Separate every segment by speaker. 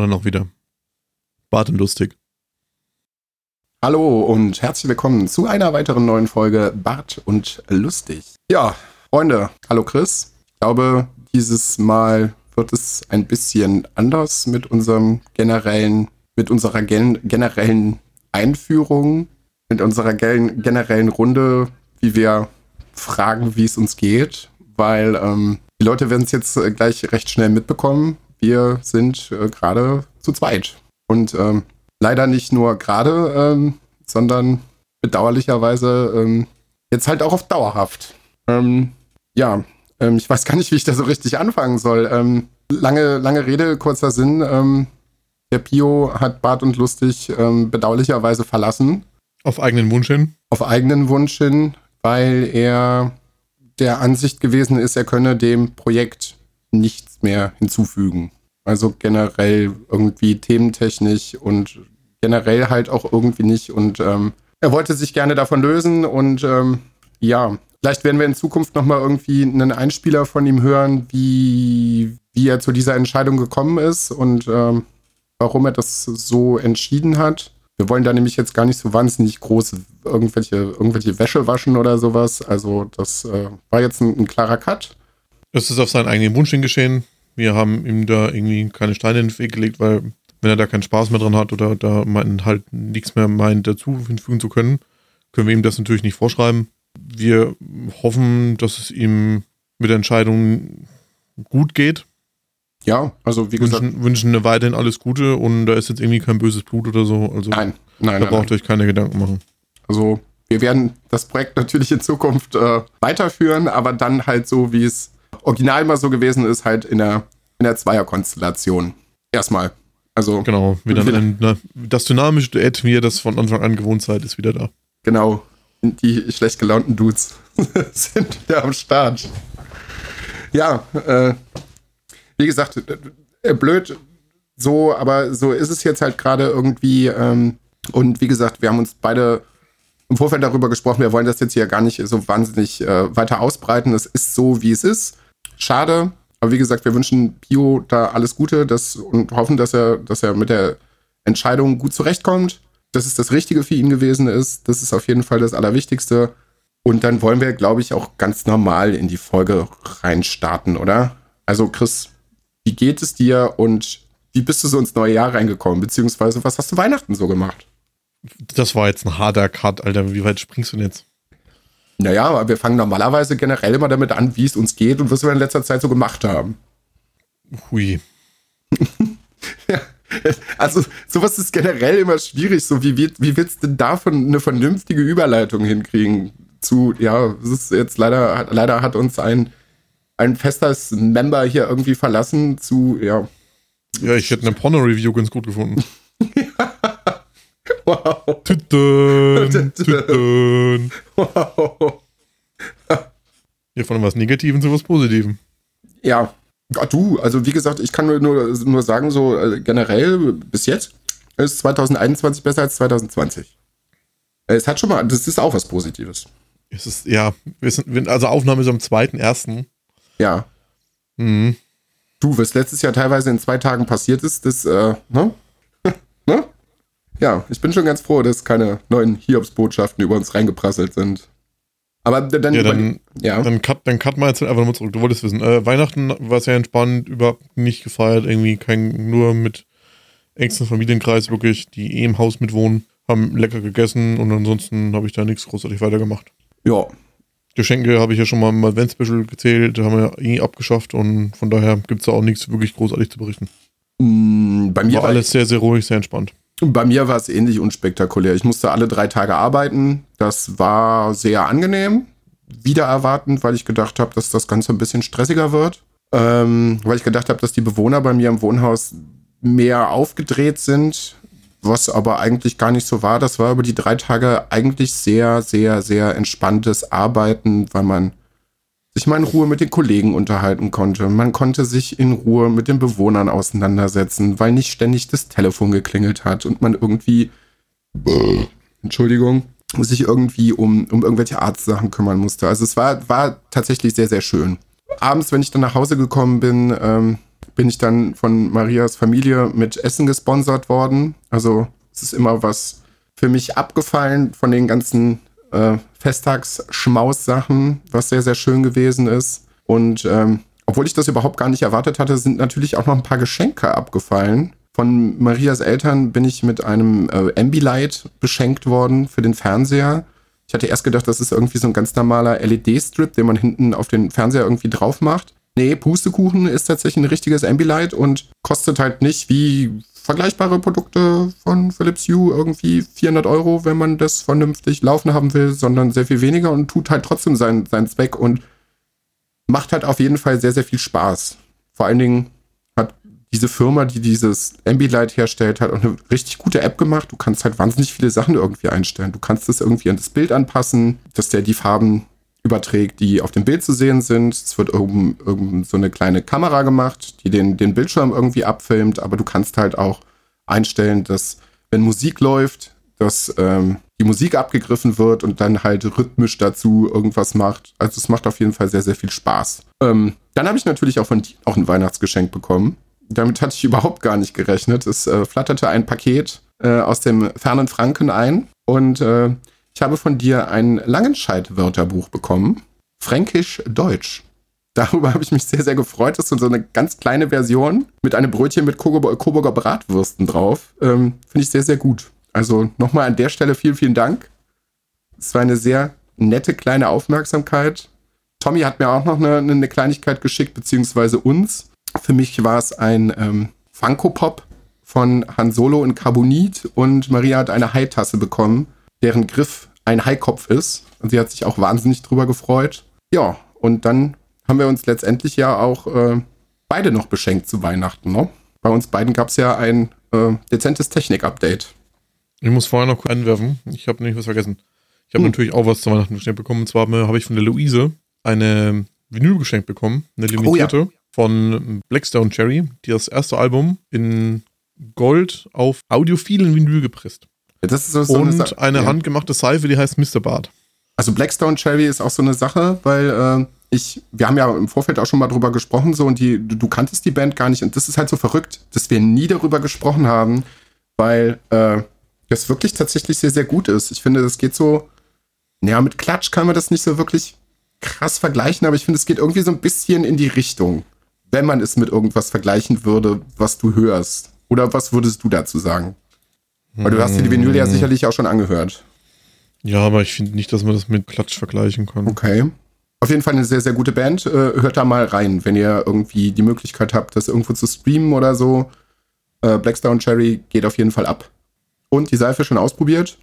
Speaker 1: Alle noch wieder. Bart und lustig.
Speaker 2: Hallo und herzlich willkommen zu einer weiteren neuen Folge Bart und lustig. Ja, Freunde, hallo Chris. Ich glaube, dieses Mal wird es ein bisschen anders mit unserem generellen, mit unserer gen generellen Einführung, mit unserer gen generellen Runde, wie wir fragen, wie es uns geht, weil ähm, die Leute werden es jetzt äh, gleich recht schnell mitbekommen. Wir sind äh, gerade zu zweit. Und ähm, leider nicht nur gerade, ähm, sondern bedauerlicherweise ähm, jetzt halt auch auf dauerhaft. Ähm, ja, ähm, ich weiß gar nicht, wie ich da so richtig anfangen soll. Ähm, lange, lange Rede, kurzer Sinn. Der Pio hat Bart und Lustig bedauerlicherweise verlassen.
Speaker 1: Auf eigenen Wunsch hin?
Speaker 2: Auf eigenen Wunsch hin, weil er der Ansicht gewesen ist, er könne dem Projekt mehr hinzufügen. Also generell irgendwie thementechnisch und generell halt auch irgendwie nicht. Und ähm, er wollte sich gerne davon lösen und ähm, ja, vielleicht werden wir in Zukunft nochmal irgendwie einen Einspieler von ihm hören, wie, wie er zu dieser Entscheidung gekommen ist und ähm, warum er das so entschieden hat. Wir wollen da nämlich jetzt gar nicht so wahnsinnig groß irgendwelche, irgendwelche Wäsche waschen oder sowas. Also das äh, war jetzt ein, ein, klarer Cut.
Speaker 1: Es ist auf seinen eigenen Wunsch hingeschehen. Wir haben ihm da irgendwie keine Steine in den Weg gelegt, weil wenn er da keinen Spaß mehr dran hat oder da man halt nichts mehr meint, dazu hinzufügen zu können, können wir ihm das natürlich nicht vorschreiben. Wir hoffen, dass es ihm mit der Entscheidung gut geht
Speaker 2: ja, also wie gesagt.
Speaker 1: Wünschen, wünschen weiterhin alles Gute und da ist jetzt irgendwie kein böses Blut oder so. Also
Speaker 2: nein, nein.
Speaker 1: Da nein, braucht nein. euch keine Gedanken machen.
Speaker 2: Also wir werden das Projekt natürlich in Zukunft äh, weiterführen, aber dann halt so, wie es original mal so gewesen ist, halt in der, in der Zweierkonstellation. Erstmal. Also.
Speaker 1: Genau, wieder ein, na, das dynamische Duett, wie ihr das von Anfang an gewohnt seid, ist wieder da.
Speaker 2: Genau. Die schlecht gelaunten Dudes sind wieder am Start. Ja, äh, wie gesagt, äh, blöd so, aber so ist es jetzt halt gerade irgendwie. Ähm, und wie gesagt, wir haben uns beide im Vorfeld darüber gesprochen, wir wollen das jetzt hier gar nicht so wahnsinnig äh, weiter ausbreiten. Es ist so, wie es ist. Schade. Aber wie gesagt, wir wünschen Pio da alles Gute das, und hoffen, dass er, dass er mit der Entscheidung gut zurechtkommt, dass es das Richtige für ihn gewesen ist. Das ist auf jeden Fall das Allerwichtigste. Und dann wollen wir, glaube ich, auch ganz normal in die Folge reinstarten, oder? Also, Chris, wie geht es dir und wie bist du so ins neue Jahr reingekommen? Beziehungsweise, was hast du Weihnachten so gemacht?
Speaker 1: Das war jetzt ein harter Cut, Alter. Wie weit springst du denn jetzt?
Speaker 2: Naja, aber wir fangen normalerweise generell immer damit an, wie es uns geht und was wir in letzter Zeit so gemacht haben.
Speaker 1: Hui.
Speaker 2: ja, also, sowas ist generell immer schwierig. So, wie, wie, wie willst du denn davon eine vernünftige Überleitung hinkriegen? Zu, ja, es ist jetzt leider, leider hat uns ein ein festes Member hier irgendwie verlassen zu, ja.
Speaker 1: Ja, ich hätte eine Porno-Review ganz gut gefunden.
Speaker 2: Wow.
Speaker 1: Tüten, tüten. Wow. Hier von was Negativen zu was Positiven.
Speaker 2: Ja. ja. Du, also wie gesagt, ich kann nur, nur, sagen, so äh, generell bis jetzt ist 2021 besser als 2020. Es hat schon mal, das ist auch was Positives.
Speaker 1: Es ist, ja, wir sind, also Aufnahme ist am 2.1.
Speaker 2: Ja. Mhm. Du, was letztes Jahr teilweise in zwei Tagen passiert ist, das, äh, ne? Ja, ich bin schon ganz froh, dass keine neuen Hiobs-Botschaften über uns reingeprasselt sind. Aber dann,
Speaker 1: ja, dann, ja. dann, cut, dann cut mal jetzt einfach nochmal zurück. Du wolltest wissen, äh, Weihnachten war sehr entspannt, überhaupt nicht gefeiert, irgendwie kein, nur mit engsten Familienkreis wirklich, die eh im Haus mitwohnen, haben lecker gegessen und ansonsten habe ich da nichts großartig weitergemacht.
Speaker 2: Ja,
Speaker 1: Geschenke habe ich ja schon mal im Advent-Special gezählt, haben wir ja eh abgeschafft und von daher gibt es da auch nichts wirklich großartig zu berichten.
Speaker 2: Mm, bei mir
Speaker 1: war, war alles sehr, sehr ruhig, sehr entspannt.
Speaker 2: Bei mir war es ähnlich unspektakulär. Ich musste alle drei Tage arbeiten. Das war sehr angenehm, wieder erwartend, weil ich gedacht habe, dass das Ganze ein bisschen stressiger wird. Ähm, weil ich gedacht habe, dass die Bewohner bei mir im Wohnhaus mehr aufgedreht sind was aber eigentlich gar nicht so war. Das war über die drei Tage eigentlich sehr, sehr, sehr entspanntes Arbeiten, weil man sich mal in Ruhe mit den Kollegen unterhalten konnte. Man konnte sich in Ruhe mit den Bewohnern auseinandersetzen, weil nicht ständig das Telefon geklingelt hat und man irgendwie, Entschuldigung, sich irgendwie um, um irgendwelche Arztsachen kümmern musste. Also es war, war tatsächlich sehr, sehr schön. Abends, wenn ich dann nach Hause gekommen bin, ähm, bin ich dann von Marias Familie mit Essen gesponsert worden. Also es ist immer was für mich abgefallen von den ganzen äh, Festtagsschmaus-Sachen, was sehr, sehr schön gewesen ist. Und ähm, obwohl ich das überhaupt gar nicht erwartet hatte, sind natürlich auch noch ein paar Geschenke abgefallen. Von Marias Eltern bin ich mit einem äh, Ambilight beschenkt worden für den Fernseher. Ich hatte erst gedacht, das ist irgendwie so ein ganz normaler LED-Strip, den man hinten auf den Fernseher irgendwie drauf macht. Nee, Pustekuchen ist tatsächlich ein richtiges Ambilight und kostet halt nicht wie vergleichbare Produkte von Philips Hue irgendwie 400 Euro, wenn man das vernünftig laufen haben will, sondern sehr viel weniger und tut halt trotzdem seinen, seinen Zweck und macht halt auf jeden Fall sehr, sehr viel Spaß. Vor allen Dingen hat diese Firma, die dieses Ambilight herstellt, halt auch eine richtig gute App gemacht. Du kannst halt wahnsinnig viele Sachen irgendwie einstellen. Du kannst es irgendwie an das Bild anpassen, dass der die Farben überträgt, die auf dem Bild zu sehen sind. Es wird irgend, irgend so eine kleine Kamera gemacht, die den, den Bildschirm irgendwie abfilmt, aber du kannst halt auch einstellen, dass wenn Musik läuft, dass ähm, die Musik abgegriffen wird und dann halt rhythmisch dazu irgendwas macht. Also es macht auf jeden Fall sehr, sehr viel Spaß. Ähm, dann habe ich natürlich auch von dir auch ein Weihnachtsgeschenk bekommen. Damit hatte ich überhaupt gar nicht gerechnet. Es äh, flatterte ein Paket äh, aus dem fernen Franken ein und äh, ich habe von dir ein Langenscheid-Wörterbuch bekommen. Fränkisch-Deutsch. Darüber habe ich mich sehr, sehr gefreut. Das ist so eine ganz kleine Version mit einem Brötchen mit Coburger Bratwürsten drauf. Ähm, Finde ich sehr, sehr gut. Also nochmal an der Stelle vielen, vielen Dank. Es war eine sehr nette kleine Aufmerksamkeit. Tommy hat mir auch noch eine, eine Kleinigkeit geschickt, beziehungsweise uns. Für mich war es ein ähm, Funko Pop von Han Solo in Carbonit und Maria hat eine Haitasse bekommen deren Griff ein Haikopf ist. Und sie hat sich auch wahnsinnig drüber gefreut. Ja, und dann haben wir uns letztendlich ja auch äh, beide noch beschenkt zu Weihnachten. Ne? Bei uns beiden gab es ja ein äh, dezentes Technik-Update.
Speaker 1: Ich muss vorher noch einwerfen. Ich habe nämlich was vergessen. Ich habe hm. natürlich auch was zu Weihnachten geschenkt bekommen. Und zwar habe ich von der Luise eine Vinyl geschenkt bekommen, eine limitierte, oh, ja. von Blackstone Cherry, die das erste Album in Gold auf audiophilen Vinyl gepresst.
Speaker 2: Das ist so,
Speaker 1: so Und eine, eine ja. handgemachte Seife, die heißt Mr. Bart.
Speaker 2: Also Blackstone Cherry ist auch so eine Sache, weil äh, ich, wir haben ja im Vorfeld auch schon mal drüber gesprochen, so und die, du, du, kanntest die Band gar nicht. Und das ist halt so verrückt, dass wir nie darüber gesprochen haben, weil äh, das wirklich tatsächlich sehr, sehr gut ist. Ich finde, das geht so, naja, mit Klatsch kann man das nicht so wirklich krass vergleichen, aber ich finde, es geht irgendwie so ein bisschen in die Richtung, wenn man es mit irgendwas vergleichen würde, was du hörst. Oder was würdest du dazu sagen? Weil du hast dir die Vinyl ja hm. sicherlich auch schon angehört.
Speaker 1: Ja, aber ich finde nicht, dass man das mit Klatsch vergleichen kann.
Speaker 2: Okay. Auf jeden Fall eine sehr, sehr gute Band. Äh, hört da mal rein, wenn ihr irgendwie die Möglichkeit habt, das irgendwo zu streamen oder so. Äh, Blackstone Cherry geht auf jeden Fall ab. Und die Seife schon ausprobiert?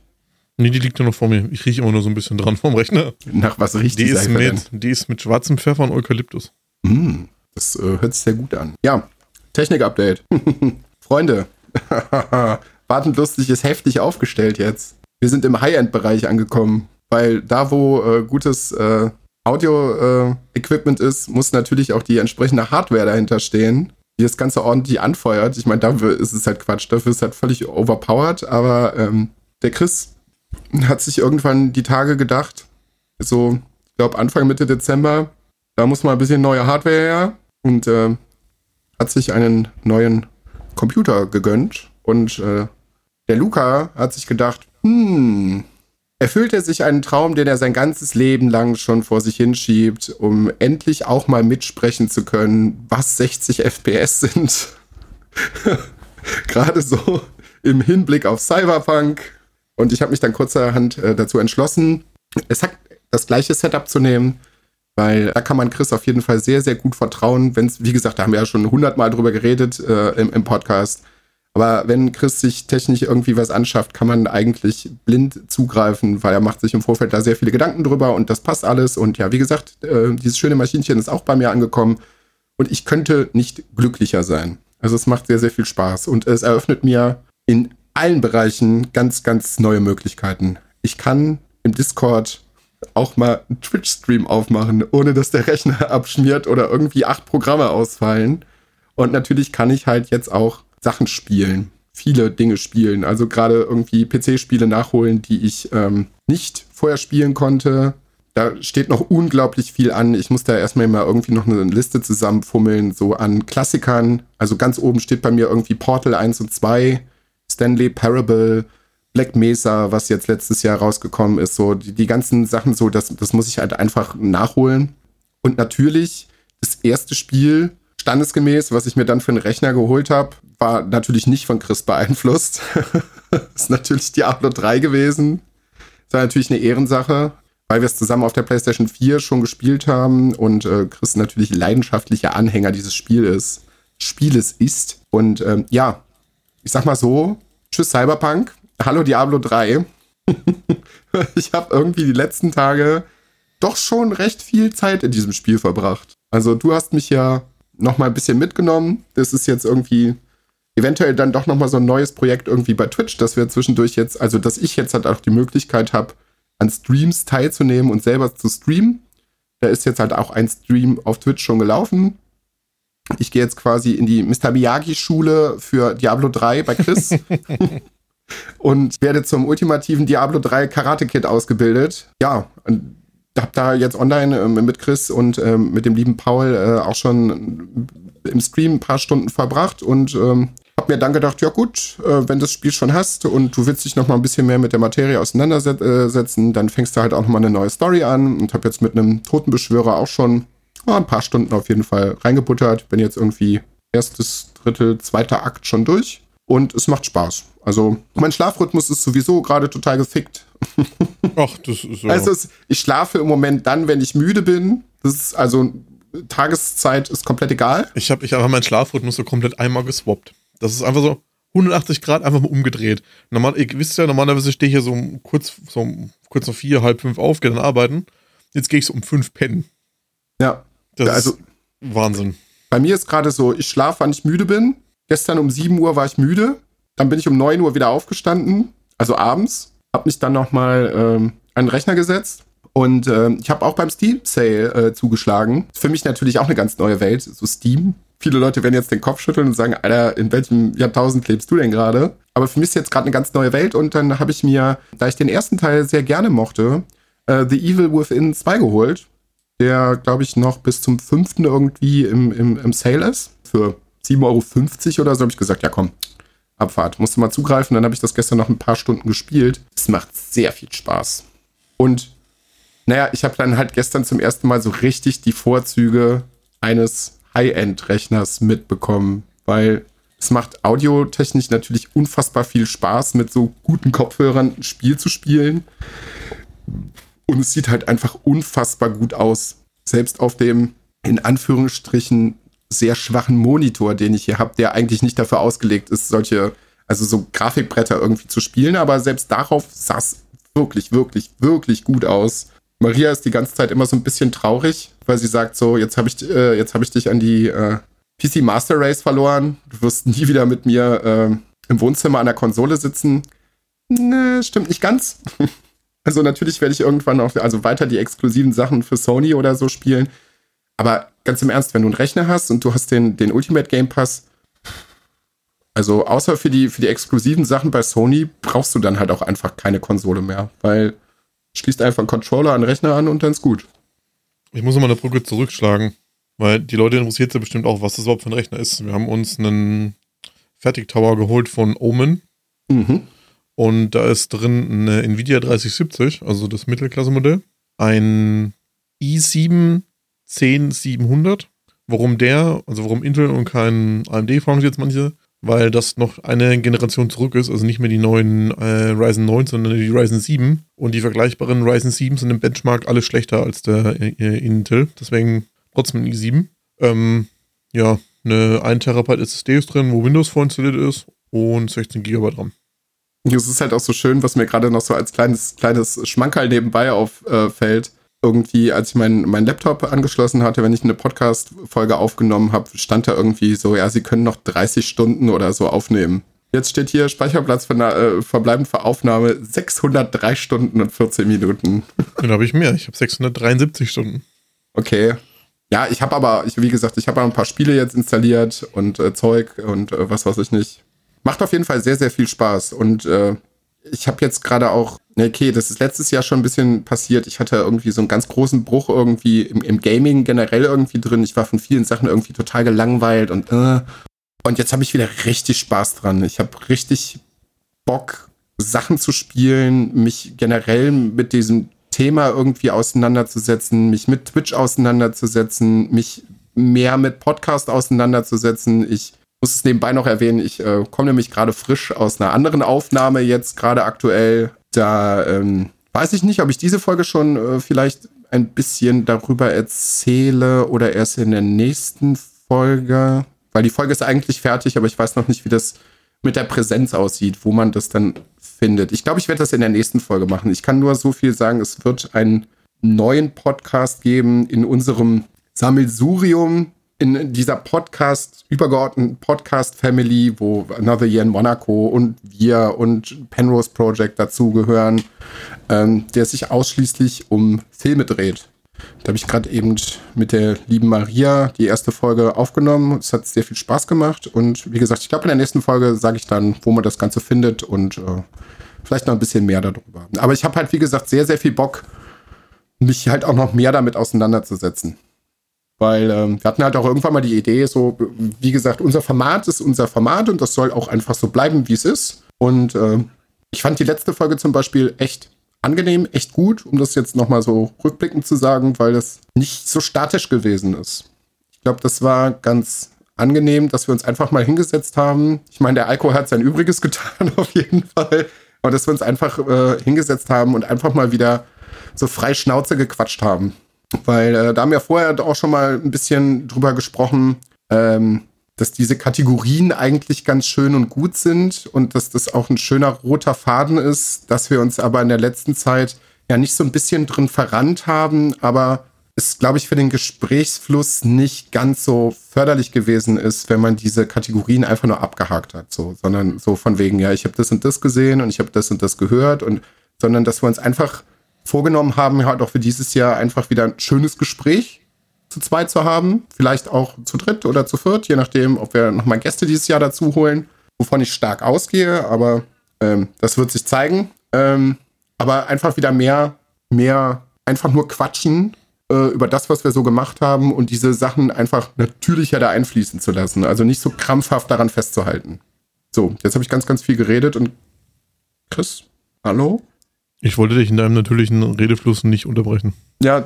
Speaker 1: Nee, die liegt ja noch vor mir. Ich rieche immer nur so ein bisschen dran vom Rechner.
Speaker 2: Nach was riecht
Speaker 1: die, die Seife mit, denn? Die ist mit schwarzem Pfeffer und Eukalyptus.
Speaker 2: Mm, das äh, hört sich sehr gut an. Ja, Technik-Update. Freunde, Wartend lustig ist heftig aufgestellt jetzt. Wir sind im High-End-Bereich angekommen, weil da, wo äh, gutes äh, Audio-Equipment äh, ist, muss natürlich auch die entsprechende Hardware dahinter stehen, die das Ganze ordentlich anfeuert. Ich meine, dafür ist es halt Quatsch, dafür ist es halt völlig overpowered, aber ähm, der Chris hat sich irgendwann die Tage gedacht, so, ich glaube Anfang Mitte Dezember, da muss mal ein bisschen neue Hardware her und äh, hat sich einen neuen Computer gegönnt und äh, der Luca hat sich gedacht, hm, erfüllt er sich einen Traum, den er sein ganzes Leben lang schon vor sich hinschiebt, um endlich auch mal mitsprechen zu können, was 60 FPS sind. Gerade so im Hinblick auf Cyberpunk. Und ich habe mich dann kurzerhand äh, dazu entschlossen, es hat das gleiche Setup zu nehmen, weil da kann man Chris auf jeden Fall sehr, sehr gut vertrauen, wenn es, wie gesagt, da haben wir ja schon hundertmal drüber geredet äh, im, im Podcast aber wenn Chris sich technisch irgendwie was anschafft, kann man eigentlich blind zugreifen, weil er macht sich im Vorfeld da sehr viele Gedanken drüber und das passt alles. Und ja, wie gesagt, äh, dieses schöne Maschinchen ist auch bei mir angekommen und ich könnte nicht glücklicher sein. Also es macht sehr, sehr viel Spaß und es eröffnet mir in allen Bereichen ganz, ganz neue Möglichkeiten. Ich kann im Discord auch mal einen Twitch-Stream aufmachen, ohne dass der Rechner abschmiert oder irgendwie acht Programme ausfallen. Und natürlich kann ich halt jetzt auch Sachen spielen, viele Dinge spielen. Also gerade irgendwie PC-Spiele nachholen, die ich ähm, nicht vorher spielen konnte. da steht noch unglaublich viel an. Ich muss da erstmal mal irgendwie noch eine Liste zusammenfummeln, so an Klassikern. Also ganz oben steht bei mir irgendwie Portal 1 und 2, Stanley Parable, Black Mesa, was jetzt letztes Jahr rausgekommen ist. So die, die ganzen Sachen, so das, das muss ich halt einfach nachholen. Und natürlich das erste Spiel, standesgemäß, was ich mir dann für einen Rechner geholt habe, war natürlich nicht von Chris beeinflusst. ist natürlich Diablo 3 gewesen. Das war natürlich eine Ehrensache, weil wir es zusammen auf der PlayStation 4 schon gespielt haben und äh, Chris natürlich leidenschaftlicher Anhänger dieses Spieles, Spieles ist. Und ähm, ja, ich sag mal so, tschüss Cyberpunk, hallo Diablo 3. ich habe irgendwie die letzten Tage doch schon recht viel Zeit in diesem Spiel verbracht. Also du hast mich ja noch mal ein bisschen mitgenommen. Das ist jetzt irgendwie eventuell dann doch noch mal so ein neues Projekt irgendwie bei Twitch, dass wir zwischendurch jetzt, also dass ich jetzt halt auch die Möglichkeit habe, an Streams teilzunehmen und selber zu streamen. Da ist jetzt halt auch ein Stream auf Twitch schon gelaufen. Ich gehe jetzt quasi in die Mr. Miyagi-Schule für Diablo 3 bei Chris und werde zum ultimativen Diablo 3 Karate-Kid ausgebildet. Ja, und habe da jetzt online äh, mit Chris und äh, mit dem lieben Paul äh, auch schon im Stream ein paar Stunden verbracht und ähm, habe mir dann gedacht, ja gut, äh, wenn du das Spiel schon hast und du willst dich noch mal ein bisschen mehr mit der Materie auseinandersetzen, dann fängst du halt auch noch mal eine neue Story an und habe jetzt mit einem Totenbeschwörer auch schon ein paar Stunden auf jeden Fall reingebuttert. Bin jetzt irgendwie erstes, Drittel, zweiter Akt schon durch und es macht Spaß. Also mein Schlafrhythmus ist sowieso gerade total gefickt.
Speaker 1: Ach, das ist so.
Speaker 2: Also ich schlafe im Moment dann, wenn ich müde bin. Das ist also Tageszeit ist komplett egal.
Speaker 1: Ich habe ich hab meinen Schlafrhythmus so komplett einmal geswappt. Das ist einfach so 180 Grad einfach mal umgedreht. Normal, ihr wisst ja, normalerweise stehe ich hier so kurz, so kurz nach vier, halb fünf auf, gehe dann arbeiten. Jetzt gehe ich so um fünf pennen.
Speaker 2: Ja.
Speaker 1: Das
Speaker 2: also,
Speaker 1: ist Wahnsinn.
Speaker 2: Bei mir ist gerade so, ich schlafe, wann ich müde bin. Gestern um 7 Uhr war ich müde. Dann bin ich um 9 Uhr wieder aufgestanden, also abends. Hab mich dann nochmal ähm, an den Rechner gesetzt. Und ähm, ich habe auch beim Steam Sale äh, zugeschlagen. Für mich natürlich auch eine ganz neue Welt, so Steam. Viele Leute werden jetzt den Kopf schütteln und sagen, Alter, in welchem Jahrtausend lebst du denn gerade? Aber für mich ist jetzt gerade eine ganz neue Welt und dann habe ich mir, da ich den ersten Teil sehr gerne mochte, äh, The Evil Within 2 geholt, der, glaube ich, noch bis zum 5. irgendwie im, im, im Sale ist. Für 7,50 Euro oder so habe ich gesagt, ja komm, Abfahrt. Musste mal zugreifen, dann habe ich das gestern noch ein paar Stunden gespielt. Es macht sehr viel Spaß. Und naja, ich habe dann halt gestern zum ersten Mal so richtig die Vorzüge eines High-End-Rechners mitbekommen, weil es macht audiotechnisch natürlich unfassbar viel Spaß, mit so guten Kopfhörern ein Spiel zu spielen. Und es sieht halt einfach unfassbar gut aus. Selbst auf dem in Anführungsstrichen sehr schwachen Monitor, den ich hier habe, der eigentlich nicht dafür ausgelegt ist, solche, also so Grafikbretter irgendwie zu spielen, aber selbst darauf sah es wirklich, wirklich, wirklich gut aus. Maria ist die ganze Zeit immer so ein bisschen traurig, weil sie sagt so, jetzt habe ich, äh, habe ich dich an die äh, PC Master Race verloren. Du wirst nie wieder mit mir äh, im Wohnzimmer an der Konsole sitzen. Ne, stimmt nicht ganz. also natürlich werde ich irgendwann auch, also weiter die exklusiven Sachen für Sony oder so spielen. Aber ganz im Ernst, wenn du einen Rechner hast und du hast den, den Ultimate Game Pass, also außer für die, für die exklusiven Sachen bei Sony, brauchst du dann halt auch einfach keine Konsole mehr, weil schließt einfach einen Controller an den Rechner an und dann ist gut.
Speaker 1: Ich muss nochmal eine Brücke zurückschlagen, weil die Leute interessiert ja bestimmt auch, was das überhaupt für ein Rechner ist. Wir haben uns einen Fertig-Tower geholt von Omen. Mhm. Und da ist drin eine Nvidia 3070, also das Mittelklasse-Modell. Ein i7 10700. Warum der, also warum Intel und kein AMD, fragen sich jetzt manche, weil das noch eine Generation zurück ist, also nicht mehr die neuen äh, Ryzen 9, sondern die Ryzen 7. Und die vergleichbaren Ryzen 7 sind im Benchmark alle schlechter als der äh, Intel. Deswegen trotzdem ein i7. Ähm, ja, eine 1 Terabyte SSD ist drin, wo Windows vorinstalliert ist und 16 GB RAM.
Speaker 2: Es ist halt auch so schön, was mir gerade noch so als kleines, kleines Schmankerl nebenbei auffällt. Äh, irgendwie, als ich meinen mein Laptop angeschlossen hatte, wenn ich eine Podcast-Folge aufgenommen habe, stand da irgendwie so, ja, sie können noch 30 Stunden oder so aufnehmen. Jetzt steht hier Speicherplatz für, äh, verbleibend für Aufnahme 603 Stunden und 14 Minuten.
Speaker 1: Dann habe ich mehr. Ich habe 673 Stunden.
Speaker 2: Okay. Ja, ich habe aber, ich, wie gesagt, ich habe ein paar Spiele jetzt installiert und äh, Zeug und äh, was weiß ich nicht. Macht auf jeden Fall sehr, sehr viel Spaß. Und äh, ich habe jetzt gerade auch, okay, das ist letztes Jahr schon ein bisschen passiert. Ich hatte irgendwie so einen ganz großen Bruch irgendwie im, im Gaming generell irgendwie drin. Ich war von vielen Sachen irgendwie total gelangweilt und äh. Und jetzt habe ich wieder richtig Spaß dran. Ich habe richtig Bock, Sachen zu spielen, mich generell mit diesem Thema irgendwie auseinanderzusetzen, mich mit Twitch auseinanderzusetzen, mich mehr mit Podcast auseinanderzusetzen. Ich muss es nebenbei noch erwähnen, ich äh, komme nämlich gerade frisch aus einer anderen Aufnahme jetzt, gerade aktuell. Da ähm, weiß ich nicht, ob ich diese Folge schon äh, vielleicht ein bisschen darüber erzähle oder erst in der nächsten Folge. Weil die Folge ist eigentlich fertig, aber ich weiß noch nicht, wie das mit der Präsenz aussieht, wo man das dann findet. Ich glaube, ich werde das in der nächsten Folge machen. Ich kann nur so viel sagen, es wird einen neuen Podcast geben in unserem Sammelsurium in dieser Podcast, übergeordneten Podcast-Family, wo Another Year in Monaco und wir und Penrose Project dazugehören, ähm, der sich ausschließlich um Filme dreht. Da habe ich gerade eben mit der lieben Maria die erste Folge aufgenommen. Es hat sehr viel Spaß gemacht. Und wie gesagt, ich glaube, in der nächsten Folge sage ich dann, wo man das Ganze findet und äh, vielleicht noch ein bisschen mehr darüber. Aber ich habe halt, wie gesagt, sehr, sehr viel Bock, mich halt auch noch mehr damit auseinanderzusetzen. Weil ähm, wir hatten halt auch irgendwann mal die Idee, so, wie gesagt, unser Format ist unser Format und das soll auch einfach so bleiben, wie es ist. Und äh, ich fand die letzte Folge zum Beispiel echt angenehm, echt gut, um das jetzt nochmal so rückblickend zu sagen, weil das nicht so statisch gewesen ist. Ich glaube, das war ganz angenehm, dass wir uns einfach mal hingesetzt haben. Ich meine, der Alko hat sein Übriges getan, auf jeden Fall. Aber dass wir uns einfach äh, hingesetzt haben und einfach mal wieder so frei Schnauze gequatscht haben. Weil äh, da haben wir vorher auch schon mal ein bisschen drüber gesprochen, ähm, dass diese Kategorien eigentlich ganz schön und gut sind und dass das auch ein schöner roter Faden ist, dass wir uns aber in der letzten Zeit ja nicht so ein bisschen drin verrannt haben, aber es, glaube ich, für den Gesprächsfluss nicht ganz so förderlich gewesen ist, wenn man diese Kategorien einfach nur abgehakt hat, so, sondern so von wegen, ja, ich habe das und das gesehen und ich habe das und das gehört und sondern dass wir uns einfach vorgenommen haben, halt auch für dieses Jahr einfach wieder ein schönes Gespräch zu zweit zu haben. Vielleicht auch zu dritt oder zu viert, je nachdem, ob wir nochmal Gäste dieses Jahr dazu holen, wovon ich stark ausgehe, aber ähm, das wird sich zeigen. Ähm, aber einfach wieder mehr, mehr einfach nur quatschen äh, über das, was wir so gemacht haben und diese Sachen einfach natürlicher da einfließen zu lassen. Also nicht so krampfhaft daran festzuhalten. So, jetzt habe ich ganz, ganz viel geredet und Chris, hallo?
Speaker 1: Ich wollte dich in deinem natürlichen Redefluss nicht unterbrechen.
Speaker 2: Ja,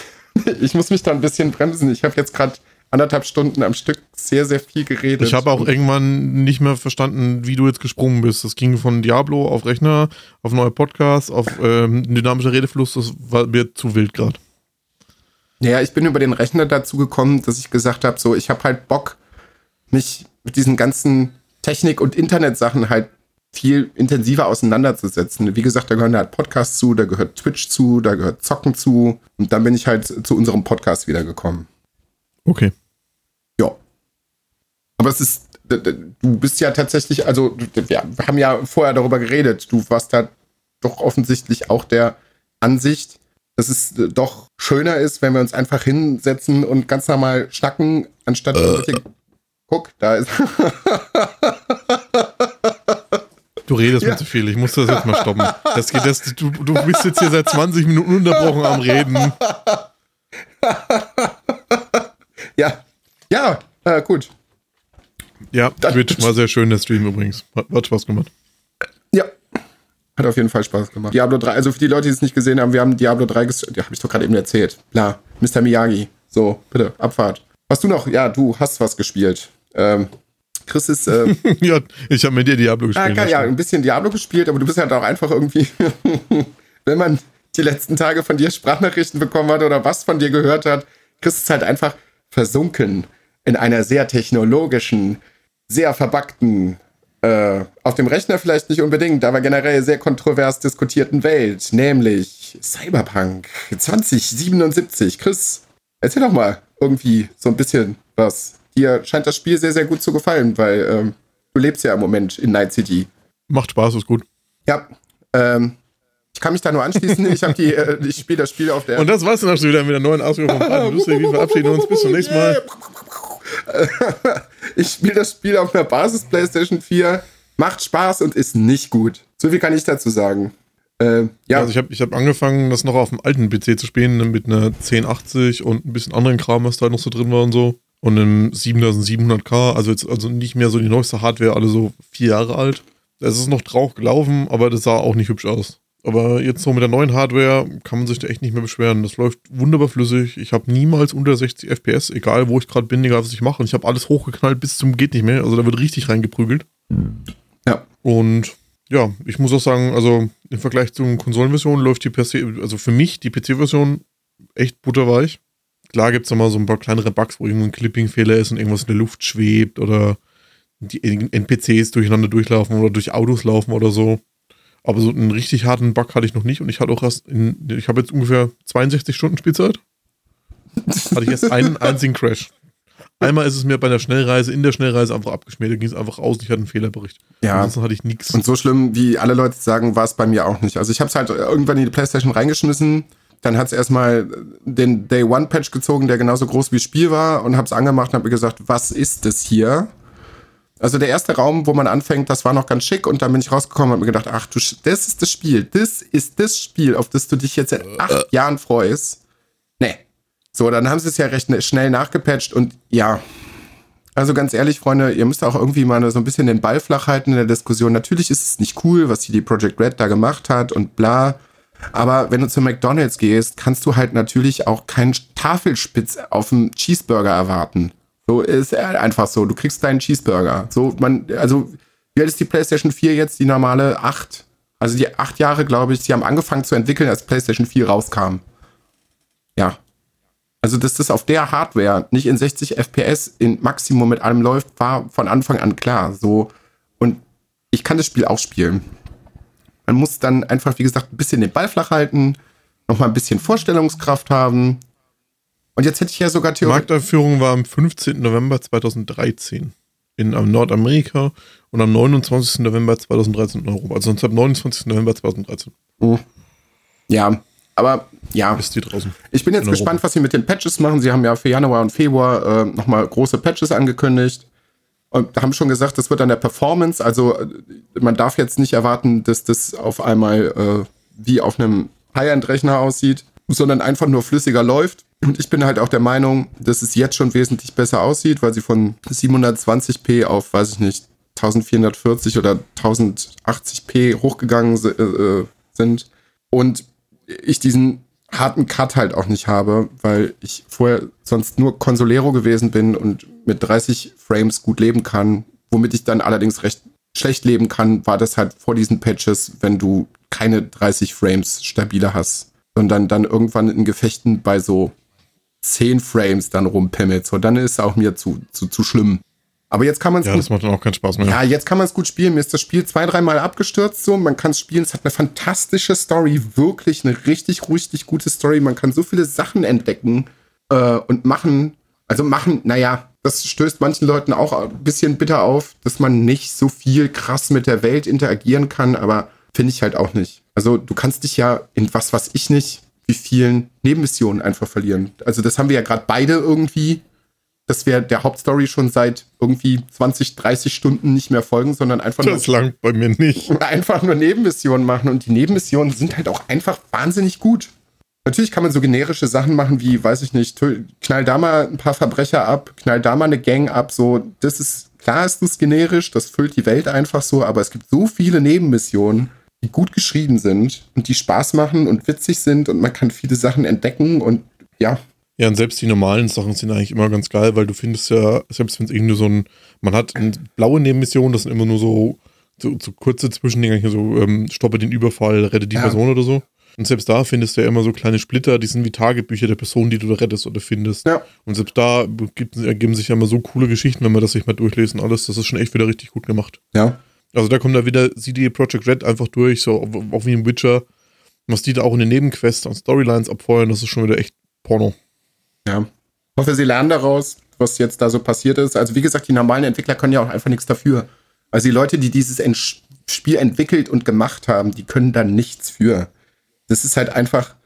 Speaker 2: ich muss mich da ein bisschen bremsen. Ich habe jetzt gerade anderthalb Stunden am Stück sehr, sehr viel geredet.
Speaker 1: Ich habe auch irgendwann nicht mehr verstanden, wie du jetzt gesprungen bist. Das ging von Diablo auf Rechner, auf neue Podcasts, auf ähm, dynamischer Redefluss. Das war mir zu wild gerade.
Speaker 2: Ja, ich bin über den Rechner dazu gekommen, dass ich gesagt habe, so, ich habe halt Bock, mich mit diesen ganzen Technik- und Internetsachen halt viel intensiver auseinanderzusetzen. Wie gesagt, da gehören halt Podcasts zu, da gehört Twitch zu, da gehört Zocken zu. Und dann bin ich halt zu unserem Podcast wiedergekommen.
Speaker 1: Okay.
Speaker 2: Ja. Aber es ist, du bist ja tatsächlich, also wir haben ja vorher darüber geredet. Du warst da doch offensichtlich auch der Ansicht, dass es doch schöner ist, wenn wir uns einfach hinsetzen und ganz normal schnacken, anstatt äh. Guck, da ist.
Speaker 1: Du redest ja. mir zu viel, ich muss das jetzt mal stoppen. Das geht, das, du, du bist jetzt hier seit 20 Minuten unterbrochen am Reden.
Speaker 2: Ja, ja, äh, gut.
Speaker 1: Ja, Twitch war sehr schön, der Stream übrigens. Hat, hat Spaß gemacht.
Speaker 2: Ja, hat auf jeden Fall Spaß gemacht. Diablo 3, also für die Leute, die es nicht gesehen haben, wir haben Diablo 3 gespielt. Ja, habe ich doch gerade eben erzählt. Bla, Mr. Miyagi. So, bitte, Abfahrt. Hast du noch? Ja, du hast was gespielt. Ähm, Chris ist. Äh,
Speaker 1: ja, ich habe mit dir Diablo gespielt.
Speaker 2: Ah, ja, ein bisschen Diablo gespielt, aber du bist halt auch einfach irgendwie, wenn man die letzten Tage von dir Sprachnachrichten bekommen hat oder was von dir gehört hat, Chris ist halt einfach versunken in einer sehr technologischen, sehr verbackten, äh, auf dem Rechner vielleicht nicht unbedingt, aber generell sehr kontrovers diskutierten Welt, nämlich Cyberpunk 2077. Chris, erzähl doch mal irgendwie so ein bisschen was dir scheint das Spiel sehr, sehr gut zu gefallen, weil ähm, du lebst ja im Moment in Night City.
Speaker 1: Macht Spaß, ist gut.
Speaker 2: Ja, ähm, ich kann mich da nur anschließen. Ich habe die, äh, ich spiele das Spiel auf der.
Speaker 1: Und das war's dann auch schon wieder mit der neuen Ausgabe von Faden Lustig. Wir verabschieden uns bis zum nächsten Mal.
Speaker 2: ich spiele das Spiel auf einer Basis PlayStation 4. Macht Spaß und ist nicht gut. So viel kann ich dazu sagen. Äh, ja.
Speaker 1: Also ich habe ich hab angefangen, das noch auf dem alten PC zu spielen, ne, mit einer 1080 und ein bisschen anderen Kram, was da noch so drin war und so. Und einem 7700K, also jetzt also nicht mehr so die neueste Hardware, alle so vier Jahre alt. Es ist noch drauf gelaufen, aber das sah auch nicht hübsch aus. Aber jetzt so mit der neuen Hardware kann man sich da echt nicht mehr beschweren. Das läuft wunderbar flüssig. Ich habe niemals unter 60 FPS, egal wo ich gerade bin, egal was ich mache. Und ich habe alles hochgeknallt bis zum geht nicht mehr. Also da wird richtig reingeprügelt.
Speaker 2: Ja.
Speaker 1: Und ja, ich muss auch sagen, also im Vergleich zur Konsolenversion läuft die PC, also für mich die PC-Version echt butterweich. Klar gibt es mal so ein paar kleinere Bugs, wo irgendwo ein Clipping-Fehler ist und irgendwas in der Luft schwebt oder die NPCs durcheinander durchlaufen oder durch Autos laufen oder so. Aber so einen richtig harten Bug hatte ich noch nicht und ich hatte auch erst in, ich habe jetzt ungefähr 62 Stunden Spielzeit. hatte ich erst einen einzigen Crash. Einmal ist es mir bei der Schnellreise, in der Schnellreise einfach abgeschmiert, da ging es einfach aus, ich hatte einen Fehlerbericht.
Speaker 2: Ja.
Speaker 1: Ansonsten hatte ich nichts.
Speaker 2: Und so schlimm, wie alle Leute sagen, war es bei mir auch nicht. Also ich habe es halt irgendwann in die Playstation reingeschmissen, dann hat es erstmal den Day One Patch gezogen, der genauso groß wie das Spiel war und habe es angemacht und habe mir gesagt, was ist das hier? Also der erste Raum, wo man anfängt, das war noch ganz schick und dann bin ich rausgekommen und habe mir gedacht, ach du, das ist das Spiel, das ist das Spiel, auf das du dich jetzt seit acht äh. Jahren freust. Nee. So, dann haben sie es ja recht schnell nachgepatcht und ja. Also ganz ehrlich, Freunde, ihr müsst auch irgendwie mal so ein bisschen den Ball flach halten in der Diskussion. Natürlich ist es nicht cool, was CD Projekt Red da gemacht hat und bla. Aber wenn du zu McDonalds gehst, kannst du halt natürlich auch keinen Tafelspitz auf dem Cheeseburger erwarten. So ist einfach so. Du kriegst deinen Cheeseburger. So, man, also, wie alt ist die PlayStation 4 jetzt? Die normale 8. Also die acht Jahre, glaube ich, sie haben angefangen zu entwickeln, als PlayStation 4 rauskam. Ja. Also, dass das auf der Hardware nicht in 60 FPS in Maximum mit allem läuft, war von Anfang an klar. So. Und ich kann das Spiel auch spielen. Man muss dann einfach, wie gesagt, ein bisschen den Ball flach halten, nochmal ein bisschen Vorstellungskraft haben und jetzt hätte ich ja sogar
Speaker 1: Theorie. Markteinführung war am 15. November 2013 in Nordamerika und am 29. November 2013 in Europa. Also am 29. November 2013.
Speaker 2: Hm. Ja, aber ja.
Speaker 1: Ist die draußen.
Speaker 2: Ich bin jetzt gespannt, was sie mit den Patches machen. Sie haben ja für Januar und Februar äh, nochmal große Patches angekündigt. Und haben schon gesagt, das wird an der Performance. Also äh, man darf jetzt nicht erwarten, dass das auf einmal äh, wie auf einem High-End-Rechner aussieht, sondern einfach nur flüssiger läuft. Und ich bin halt auch der Meinung, dass es jetzt schon wesentlich besser aussieht, weil sie von 720p auf, weiß ich nicht, 1440 oder 1080p hochgegangen äh, sind. Und ich diesen harten Cut halt auch nicht habe, weil ich vorher sonst nur Consolero gewesen bin und mit 30 Frames gut leben kann. Womit ich dann allerdings recht schlecht leben kann, war das halt vor diesen Patches, wenn du keine 30 Frames stabile hast, sondern dann irgendwann in Gefechten bei so 10 Frames dann rumpimmelt. So, dann ist es auch mir zu, zu, zu schlimm. Aber jetzt kann man es.
Speaker 1: Ja, gut, das macht dann auch keinen Spaß mehr.
Speaker 2: Ja, jetzt kann man es gut spielen. Mir ist das Spiel zwei, dreimal abgestürzt. So, man kann es spielen. Es hat eine fantastische Story. Wirklich eine richtig, richtig gute Story. Man kann so viele Sachen entdecken äh, und machen. Also machen, naja, das stößt manchen Leuten auch ein bisschen bitter auf, dass man nicht so viel krass mit der Welt interagieren kann. Aber finde ich halt auch nicht. Also, du kannst dich ja in was, was ich nicht, wie vielen Nebenmissionen einfach verlieren. Also das haben wir ja gerade beide irgendwie, dass wir der Hauptstory schon seit irgendwie 20, 30 Stunden nicht mehr folgen, sondern einfach
Speaker 1: das nur, langt bei mir nicht.
Speaker 2: einfach nur Nebenmissionen machen. Und die Nebenmissionen sind halt auch einfach wahnsinnig gut. Natürlich kann man so generische Sachen machen wie, weiß ich nicht, knall da mal ein paar Verbrecher ab, knall da mal eine Gang ab, so, das ist, klar ist das generisch, das füllt die Welt einfach so, aber es gibt so viele Nebenmissionen, die gut geschrieben sind und die Spaß machen und witzig sind und man kann viele Sachen entdecken und ja.
Speaker 1: Ja, und selbst die normalen Sachen sind eigentlich immer ganz geil, weil du findest ja, selbst wenn es irgendwie so ein, man hat eine blaue Nebenmission, das sind immer nur so, so, so kurze Zwischendinge, so ähm, stoppe den Überfall, rette die ja. Person oder so. Und selbst da findest du ja immer so kleine Splitter, die sind wie Tagebücher der Person, die du da rettest oder findest. Ja. Und selbst da gibt, ergeben sich ja immer so coole Geschichten, wenn man das sich mal durchlesen alles. Das ist schon echt wieder richtig gut gemacht.
Speaker 2: Ja.
Speaker 1: Also da kommt da wieder CD Projekt Red einfach durch, so auch wie im Witcher. Was die da auch in den Nebenquests und Storylines abfeuern, das ist schon wieder echt Porno.
Speaker 2: Ja. Ich hoffe, sie lernen daraus, was jetzt da so passiert ist. Also wie gesagt, die normalen Entwickler können ja auch einfach nichts dafür. Also die Leute, die dieses Ent Spiel entwickelt und gemacht haben, die können da nichts für. Das ist halt einfach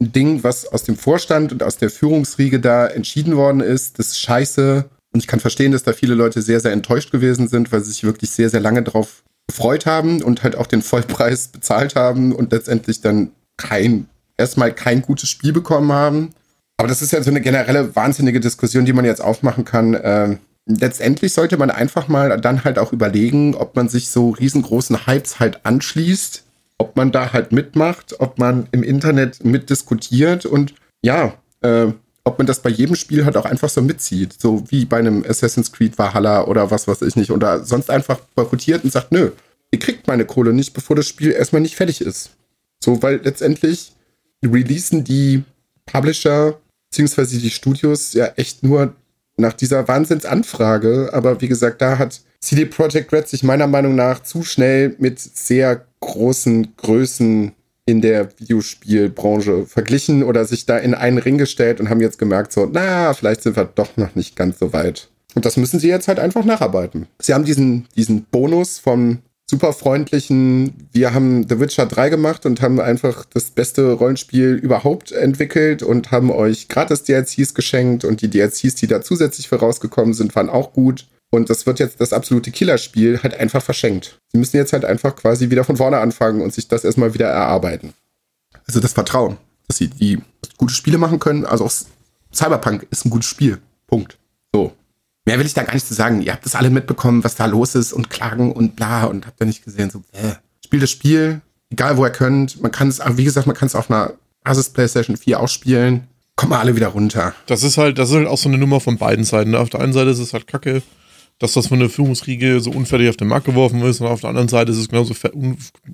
Speaker 2: ein Ding, was aus dem Vorstand und aus der Führungsriege da entschieden worden ist. Das ist scheiße und ich kann verstehen, dass da viele Leute sehr, sehr enttäuscht gewesen sind, weil sie sich wirklich sehr, sehr lange drauf gefreut haben und halt auch den Vollpreis bezahlt haben und letztendlich dann kein, erstmal kein gutes Spiel bekommen haben. Aber das ist ja so eine generelle wahnsinnige Diskussion, die man jetzt aufmachen kann. Ähm, letztendlich sollte man einfach mal dann halt auch überlegen, ob man sich so riesengroßen Hypes halt anschließt, ob man da halt mitmacht, ob man im Internet mitdiskutiert und ja, äh, ob man das bei jedem Spiel halt auch einfach so mitzieht. So wie bei einem Assassin's Creed Valhalla oder was weiß ich nicht. Oder sonst einfach boykottiert und sagt, nö, ihr kriegt meine Kohle nicht, bevor das Spiel erstmal nicht fertig ist. So, weil letztendlich releasen die Publisher beziehungsweise die Studios ja echt nur nach dieser Wahnsinnsanfrage. Aber wie gesagt, da hat CD Projekt Red sich meiner Meinung nach zu schnell mit sehr großen Größen in der Videospielbranche verglichen oder sich da in einen Ring gestellt und haben jetzt gemerkt, so, na, vielleicht sind wir doch noch nicht ganz so weit. Und das müssen sie jetzt halt einfach nacharbeiten. Sie haben diesen, diesen Bonus vom super freundlichen, wir haben The Witcher 3 gemacht und haben einfach das beste Rollenspiel überhaupt entwickelt und haben euch gratis DLCs geschenkt und die DLCs, die da zusätzlich vorausgekommen sind, waren auch gut. Und das wird jetzt das absolute Killerspiel halt einfach verschenkt. Sie müssen jetzt halt einfach quasi wieder von vorne anfangen und sich das erstmal wieder erarbeiten. Also das Vertrauen, dass sie die gute Spiele machen können. Also auch Cyberpunk ist ein gutes Spiel. Punkt. Mehr will ich da gar nicht zu sagen. Ihr habt das alle mitbekommen, was da los ist und klagen und bla und habt ihr nicht gesehen. So, äh, spielt das Spiel, egal wo ihr könnt. Man kann es, wie gesagt, man kann es auf einer Asus PlayStation 4 ausspielen. Kommen wir alle wieder runter.
Speaker 1: Das ist halt, das ist halt auch so eine Nummer von beiden Seiten. Auf der einen Seite ist es halt kacke, dass das von der Führungsriege so unfertig auf den Markt geworfen ist. Und auf der anderen Seite ist es genauso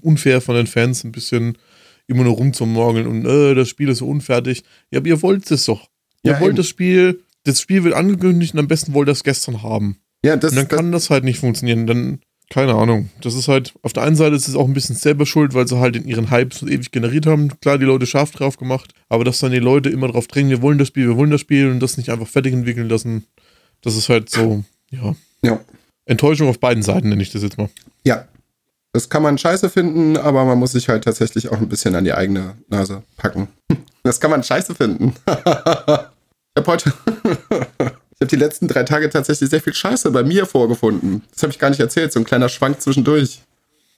Speaker 1: unfair von den Fans, ein bisschen immer nur rumzumorgeln und äh, das Spiel ist so unfertig. Ja, aber ihr wollt es doch. Ihr ja, wollt eben. das Spiel das Spiel wird angekündigt und am besten wollt ihr es gestern haben. Ja, das, und dann das, kann das halt nicht funktionieren. Dann, keine Ahnung. Das ist halt, auf der einen Seite ist es auch ein bisschen selber schuld, weil sie halt in ihren Hypes so ewig generiert haben. Klar, die Leute scharf drauf gemacht, aber dass dann die Leute immer drauf drängen, wir wollen das Spiel, wir wollen das Spiel und das nicht einfach fertig entwickeln lassen, das ist halt so, ja.
Speaker 2: Ja.
Speaker 1: Enttäuschung auf beiden Seiten, nenne ich das jetzt mal.
Speaker 2: Ja. Das kann man scheiße finden, aber man muss sich halt tatsächlich auch ein bisschen an die eigene Nase packen. Das kann man scheiße finden. Ich habe heute, ich habe die letzten drei Tage tatsächlich sehr viel Scheiße bei mir vorgefunden. Das habe ich gar nicht erzählt, so ein kleiner Schwank zwischendurch.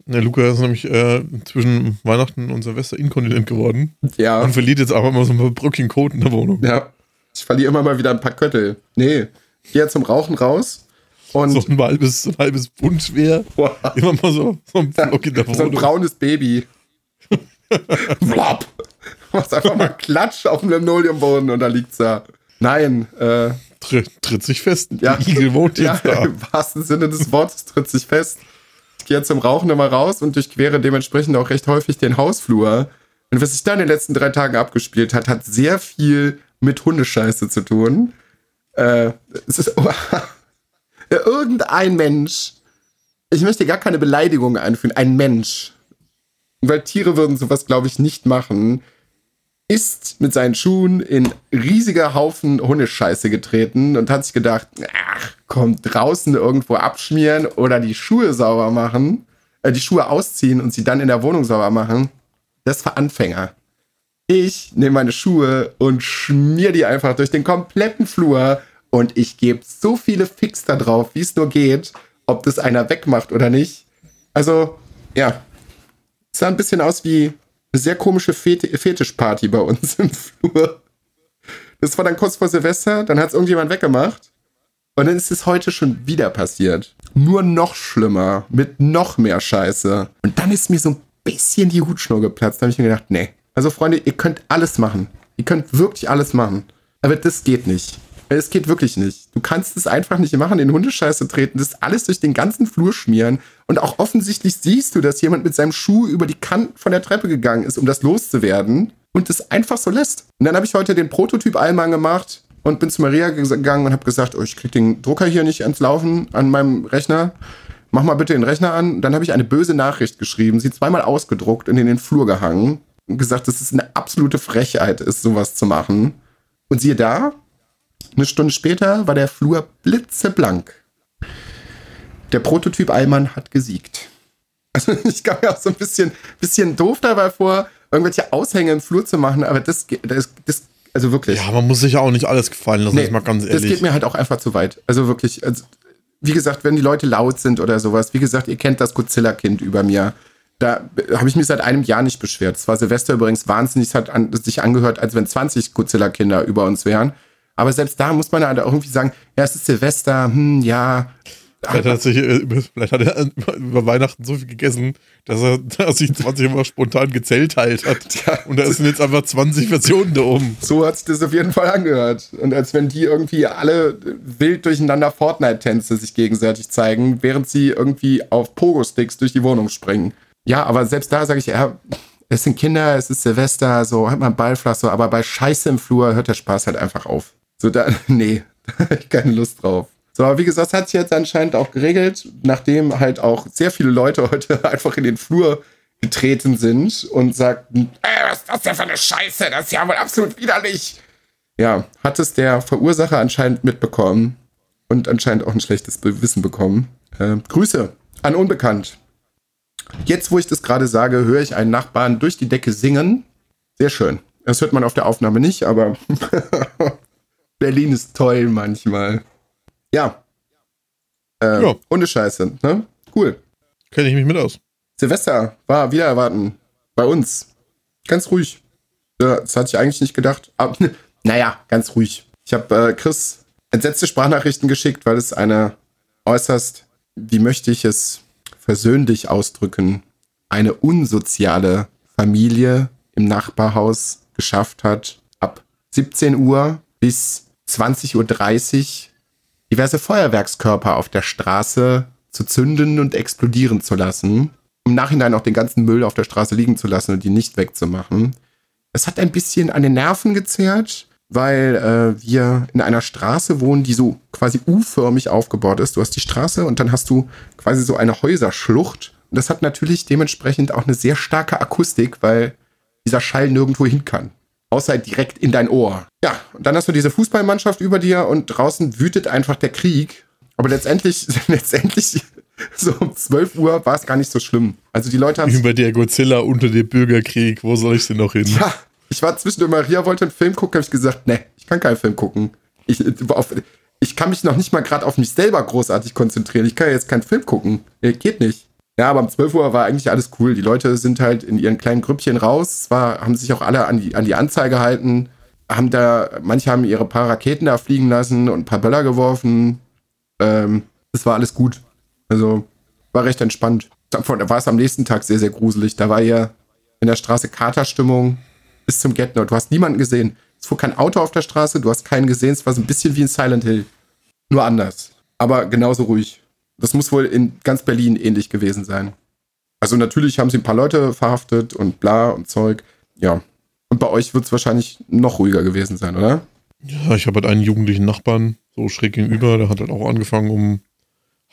Speaker 1: Der Luca ist nämlich äh, zwischen Weihnachten und Silvester inkontinent geworden.
Speaker 2: Ja.
Speaker 1: Und verliert jetzt aber immer so ein paar Brückchen Code in der Wohnung.
Speaker 2: Ja. Ich verliere immer mal wieder ein paar Köttel. Nee. Ich gehe ja zum Rauchen raus. Und
Speaker 1: so ein halbes, so ein halbes Bund schwer. Boah. Immer mal so, so ein
Speaker 2: Block in der Wohnung. So ein braunes Baby. Flop. Machst einfach mal Klatsch auf dem Linoleumboden und da liegt's da. Nein, äh,
Speaker 1: tritt, tritt sich fest.
Speaker 2: Ja, Die Igel wohnt jetzt ja, da. Im wahrsten Sinne des Wortes tritt sich fest. Ich gehe zum Rauchen immer raus und durchquere dementsprechend auch recht häufig den Hausflur. Und was sich da in den letzten drei Tagen abgespielt hat, hat sehr viel mit Hundescheiße zu tun. Äh, es ist irgendein Mensch. Ich möchte gar keine Beleidigung einführen. Ein Mensch. Weil Tiere würden sowas, glaube ich, nicht machen ist mit seinen Schuhen in riesiger Haufen Hundescheiße getreten und hat sich gedacht, ach, komm, draußen irgendwo abschmieren oder die Schuhe sauber machen, äh, die Schuhe ausziehen und sie dann in der Wohnung sauber machen. Das war Anfänger. Ich nehme meine Schuhe und schmier die einfach durch den kompletten Flur und ich gebe so viele Fix da drauf, wie es nur geht, ob das einer wegmacht oder nicht. Also, ja. sah ein bisschen aus wie eine sehr komische Fet Fetischparty bei uns im Flur. Das war dann kurz vor Silvester, dann hat es irgendjemand weggemacht. Und dann ist es heute schon wieder passiert. Nur noch schlimmer, mit noch mehr Scheiße. Und dann ist mir so ein bisschen die Hutschnur geplatzt. Da habe ich mir gedacht, nee. Also Freunde, ihr könnt alles machen. Ihr könnt wirklich alles machen. Aber das geht nicht. Es geht wirklich nicht. Du kannst es einfach nicht machen, in Hundescheiße treten, das alles durch den ganzen Flur schmieren. Und auch offensichtlich siehst du, dass jemand mit seinem Schuh über die Kant von der Treppe gegangen ist, um das loszuwerden. Und das einfach so lässt. Und dann habe ich heute den Prototyp Allmann gemacht und bin zu Maria gegangen und habe gesagt, oh, ich krieg den Drucker hier nicht ans Laufen an meinem Rechner. Mach mal bitte den Rechner an. Und dann habe ich eine böse Nachricht geschrieben, sie zweimal ausgedruckt und in den Flur gehangen und gesagt, dass es eine absolute Frechheit ist, sowas zu machen. Und siehe da, eine Stunde später war der Flur blitzeblank. Der Prototyp Allmann hat gesiegt. Also ich kam mir auch so ein bisschen, bisschen doof dabei vor, irgendwelche Aushänge im Flur zu machen, aber das, das, das also wirklich.
Speaker 1: Ja, man muss sich ja auch nicht alles gefallen lassen, nee,
Speaker 2: mal ganz ehrlich. Das geht mir halt auch einfach zu weit. Also wirklich, also wie gesagt, wenn die Leute laut sind oder sowas, wie gesagt, ihr kennt das Godzilla-Kind über mir. Da habe ich mich seit einem Jahr nicht beschwert. Es war Silvester übrigens wahnsinnig, es hat an, sich angehört, als wenn 20 Godzilla-Kinder über uns wären. Aber selbst da muss man halt irgendwie sagen, ja, es ist Silvester, hm, ja.
Speaker 1: Vielleicht hat, sich, äh, vielleicht hat er über Weihnachten so viel gegessen, dass er, dass sich 20 immer spontan gezählt halt hat. Ja, und da sind jetzt einfach 20 Versionen da oben.
Speaker 2: So hat sich das auf jeden Fall angehört. Und als wenn die irgendwie alle wild durcheinander Fortnite-Tänze sich gegenseitig zeigen, während sie irgendwie auf Pogo-Sticks durch die Wohnung springen. Ja, aber selbst da sage ich, ja, es sind Kinder, es ist Silvester, so hat man Ballflach, so, aber bei Scheiße im Flur hört der Spaß halt einfach auf. So, da, nee, da habe ich keine Lust drauf. So, aber wie gesagt, hat sich jetzt anscheinend auch geregelt, nachdem halt auch sehr viele Leute heute einfach in den Flur getreten sind und sagten, ey, was ist das denn für eine Scheiße? Das ist ja wohl absolut widerlich. Ja, hat es der Verursacher anscheinend mitbekommen und anscheinend auch ein schlechtes Wissen bekommen. Äh, Grüße an Unbekannt. Jetzt, wo ich das gerade sage, höre ich einen Nachbarn durch die Decke singen. Sehr schön. Das hört man auf der Aufnahme nicht, aber Berlin ist toll manchmal. Ja. Äh, ja. Ohne Scheiße, ne? Cool.
Speaker 1: Kenne ich mich mit aus.
Speaker 2: Silvester war wieder erwarten. Bei uns. Ganz ruhig. Das hatte ich eigentlich nicht gedacht. Aber, naja, ganz ruhig. Ich habe äh, Chris entsetzte Sprachnachrichten geschickt, weil es eine äußerst, wie möchte ich es versöhnlich ausdrücken, eine unsoziale Familie im Nachbarhaus geschafft hat, ab 17 Uhr bis 20.30 Uhr diverse Feuerwerkskörper auf der Straße zu zünden und explodieren zu lassen. Im Nachhinein auch den ganzen Müll auf der Straße liegen zu lassen und die nicht wegzumachen. Es hat ein bisschen an den Nerven gezerrt, weil äh, wir in einer Straße wohnen, die so quasi U-förmig aufgebaut ist. Du hast die Straße und dann hast du quasi so eine Häuserschlucht. Und das hat natürlich dementsprechend auch eine sehr starke Akustik, weil dieser Schall nirgendwo hin kann. Außer direkt in dein Ohr. Ja, und dann hast du diese Fußballmannschaft über dir und draußen wütet einfach der Krieg. Aber letztendlich, letztendlich, so um 12 Uhr war es gar nicht so schlimm. Also die Leute haben.
Speaker 1: Über der Godzilla unter dem Bürgerkrieg, wo soll ich denn noch hin?
Speaker 2: Ja, ich war zwischendurch, Maria wollte einen Film gucken, habe ich gesagt, ne, ich kann keinen Film gucken. Ich, auf, ich kann mich noch nicht mal gerade auf mich selber großartig konzentrieren. Ich kann ja jetzt keinen Film gucken. Geht nicht. Ja, aber um 12 Uhr war eigentlich alles cool. Die Leute sind halt in ihren kleinen Grüppchen raus. Zwar haben sich auch alle an die, an die Anzeige gehalten, haben da, manche haben ihre paar Raketen da fliegen lassen und ein paar Böller geworfen. Ähm, das war alles gut. Also war recht entspannt. Da war es am nächsten Tag sehr, sehr gruselig. Da war ja in der Straße Katerstimmung bis zum Get Du hast niemanden gesehen. Es fuhr kein Auto auf der Straße, du hast keinen gesehen. Es war so ein bisschen wie in Silent Hill. Nur anders. Aber genauso ruhig. Das muss wohl in ganz Berlin ähnlich gewesen sein. Also natürlich haben sie ein paar Leute verhaftet und bla und Zeug. Ja. Und bei euch wird es wahrscheinlich noch ruhiger gewesen sein, oder?
Speaker 1: Ja, ich habe halt einen jugendlichen Nachbarn, so schräg gegenüber, der hat halt auch angefangen um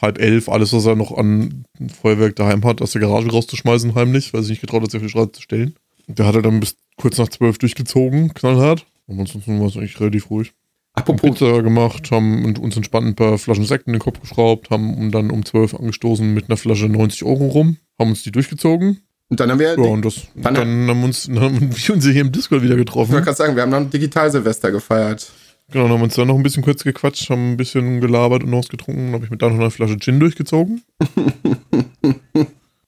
Speaker 1: halb elf alles, was er noch an Feuerwerk daheim hat, aus der Garage rauszuschmeißen, heimlich, weil er sich nicht getraut hat, auf die Straße zu stellen. Der hat er dann bis kurz nach zwölf durchgezogen, knallhart. Und ansonsten war es eigentlich relativ ruhig. Apropos. Haben Pizza gemacht, haben uns entspannt ein paar Flaschen Sekt in den Kopf geschraubt, haben dann um zwölf angestoßen mit einer Flasche 90 Euro rum, haben uns die durchgezogen.
Speaker 2: Und dann haben wir.
Speaker 1: Ja, und das, dann, dann haben, uns, dann haben wir uns hier im Discord wieder getroffen. Ich
Speaker 2: wollte gerade sagen, wir haben ein Digital-Silvester gefeiert.
Speaker 1: Genau, dann haben wir uns dann noch ein bisschen kurz gequatscht, haben ein bisschen gelabert und noch was getrunken. Dann habe ich mit dann noch eine Flasche Gin durchgezogen.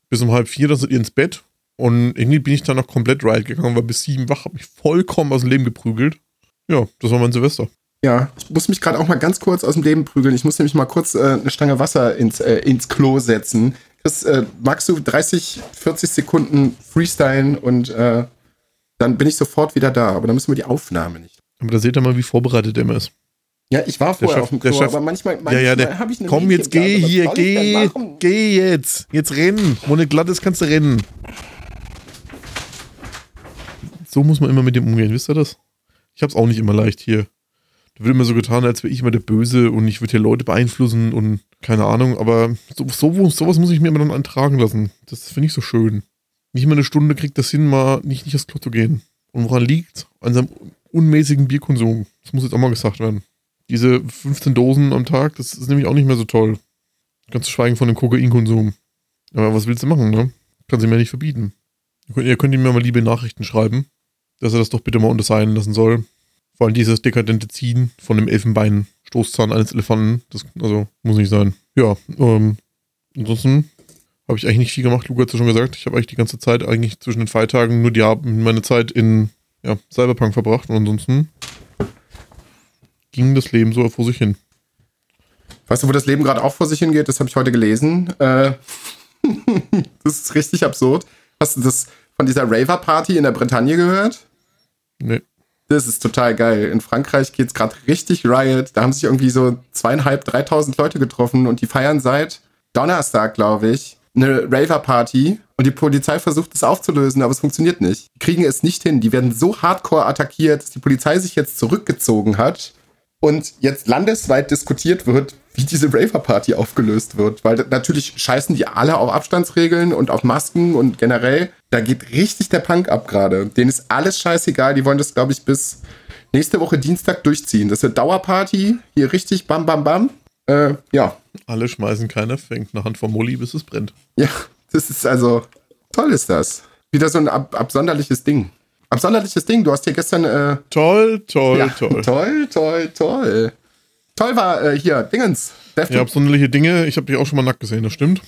Speaker 1: Bis um halb vier, dann sind ihr ins Bett. Und irgendwie bin ich dann noch komplett right gegangen, war bis sieben wach, habe mich vollkommen aus dem Leben geprügelt. Ja, das war mein Silvester.
Speaker 2: Ja, ich muss mich gerade auch mal ganz kurz aus dem Leben prügeln. Ich muss nämlich mal kurz äh, eine Stange Wasser ins, äh, ins Klo setzen. Das, äh, magst du 30, 40 Sekunden freestylen und äh, dann bin ich sofort wieder da. Aber dann müssen wir die Aufnahme nicht.
Speaker 1: Aber da seht ihr mal, wie vorbereitet immer ist.
Speaker 2: Ja, ich war vorher auf dem Klo,
Speaker 1: aber manchmal, manchmal ja, ja, habe ich eine Komm, jetzt geh hier, geh, geh jetzt. Jetzt rennen. Wo nicht glatt ist, kannst du rennen. So muss man immer mit dem umgehen, wisst ihr das? Ich hab's auch nicht immer leicht hier. Da wird immer so getan, als wäre ich immer der Böse und ich würde hier Leute beeinflussen und keine Ahnung, aber so, so, sowas muss ich mir immer dann antragen lassen. Das finde ich so schön. Nicht mal eine Stunde kriegt das hin, mal nicht, nicht aufs Klo zu gehen. Und woran liegt? An seinem unmäßigen Bierkonsum. Das muss jetzt auch mal gesagt werden. Diese 15 Dosen am Tag, das ist nämlich auch nicht mehr so toll. Ganz zu schweigen von dem Kokainkonsum. Aber was willst du machen, ne? Kann sie mir nicht verbieten. Ihr könnt, ihm mal liebe Nachrichten schreiben dass er das doch bitte mal unterseilen lassen soll. Vor allem dieses dekadente Ziehen von dem Elfenbein-Stoßzahn eines Elefanten, das also muss nicht sein. Ja, ähm, ansonsten habe ich eigentlich nicht viel gemacht. Luca hat es ja schon gesagt. Ich habe eigentlich die ganze Zeit eigentlich zwischen den Feiertagen nur die, meine Zeit in ja, Cyberpunk verbracht und ansonsten ging das Leben so vor sich hin.
Speaker 2: Weißt du, wo das Leben gerade auch vor sich hingeht? Das habe ich heute gelesen. Äh, das ist richtig absurd. Hast du das von dieser Raver-Party in der Bretagne gehört?
Speaker 1: Nee.
Speaker 2: Das ist total geil. In Frankreich geht es gerade richtig Riot. Da haben sich irgendwie so zweieinhalb, dreitausend Leute getroffen und die feiern seit Donnerstag, glaube ich, eine Raver-Party und die Polizei versucht es aufzulösen, aber es funktioniert nicht. Die kriegen es nicht hin. Die werden so hardcore attackiert, dass die Polizei sich jetzt zurückgezogen hat und jetzt landesweit diskutiert wird, wie diese Raver-Party aufgelöst wird. Weil natürlich scheißen die alle auf Abstandsregeln und auf Masken und generell, da geht richtig der Punk ab gerade. Denen ist alles scheißegal. Die wollen das, glaube ich, bis nächste Woche Dienstag durchziehen. Das ist eine Dauerparty. Hier richtig bam, bam, bam. Äh, ja.
Speaker 1: Alle schmeißen keiner, fängt eine Hand vom Molly, bis es brennt.
Speaker 2: Ja, das ist also, toll ist das. Wieder so ein ab absonderliches Ding absonderliches Ding. Du hast hier gestern. Äh,
Speaker 1: toll, toll, ja, toll.
Speaker 2: Toll, toll, toll. Toll war äh, hier, Dingens.
Speaker 1: Ja, absonderliche Dinge. Ich habe dich auch schon mal nackt gesehen, das stimmt.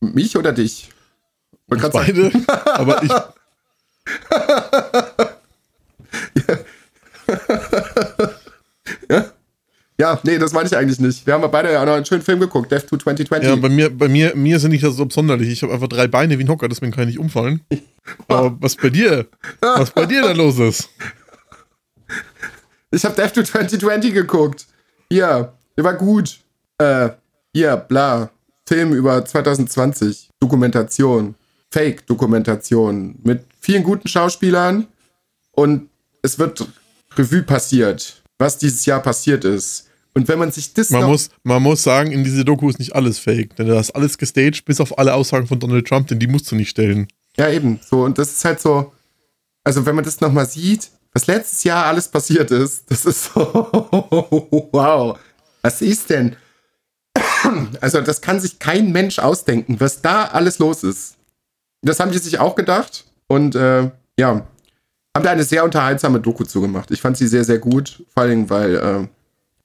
Speaker 2: Mich oder dich?
Speaker 1: Uns beide. aber ich.
Speaker 2: ja. Ja, nee, das meine ich eigentlich nicht. Wir haben beide ja auch noch einen schönen Film geguckt, Death to 2020.
Speaker 1: Ja, bei mir, bei mir, mir sind nicht das so absonderlich. Ich habe einfach drei Beine wie ein Hocker, deswegen kann ich nicht umfallen. Aber was bei dir? Was bei dir da los ist?
Speaker 2: Ich habe Death to 2020 geguckt. Hier, der war gut. Äh, hier, bla. Film über 2020. Dokumentation. Fake-Dokumentation. Mit vielen guten Schauspielern. Und es wird Revue passiert, was dieses Jahr passiert ist. Und wenn man sich das
Speaker 1: man muss, man muss sagen, in diese Doku ist nicht alles fake, denn da ist alles gestaged, bis auf alle Aussagen von Donald Trump, denn die musst du nicht stellen.
Speaker 2: Ja, eben. So, und das ist halt so, also wenn man das nochmal sieht, was letztes Jahr alles passiert ist, das ist so, wow. Was ist denn? Also, das kann sich kein Mensch ausdenken, was da alles los ist. Das haben die sich auch gedacht. Und äh, ja, haben da eine sehr unterhaltsame Doku zugemacht. Ich fand sie sehr, sehr gut. Vor allem, weil äh,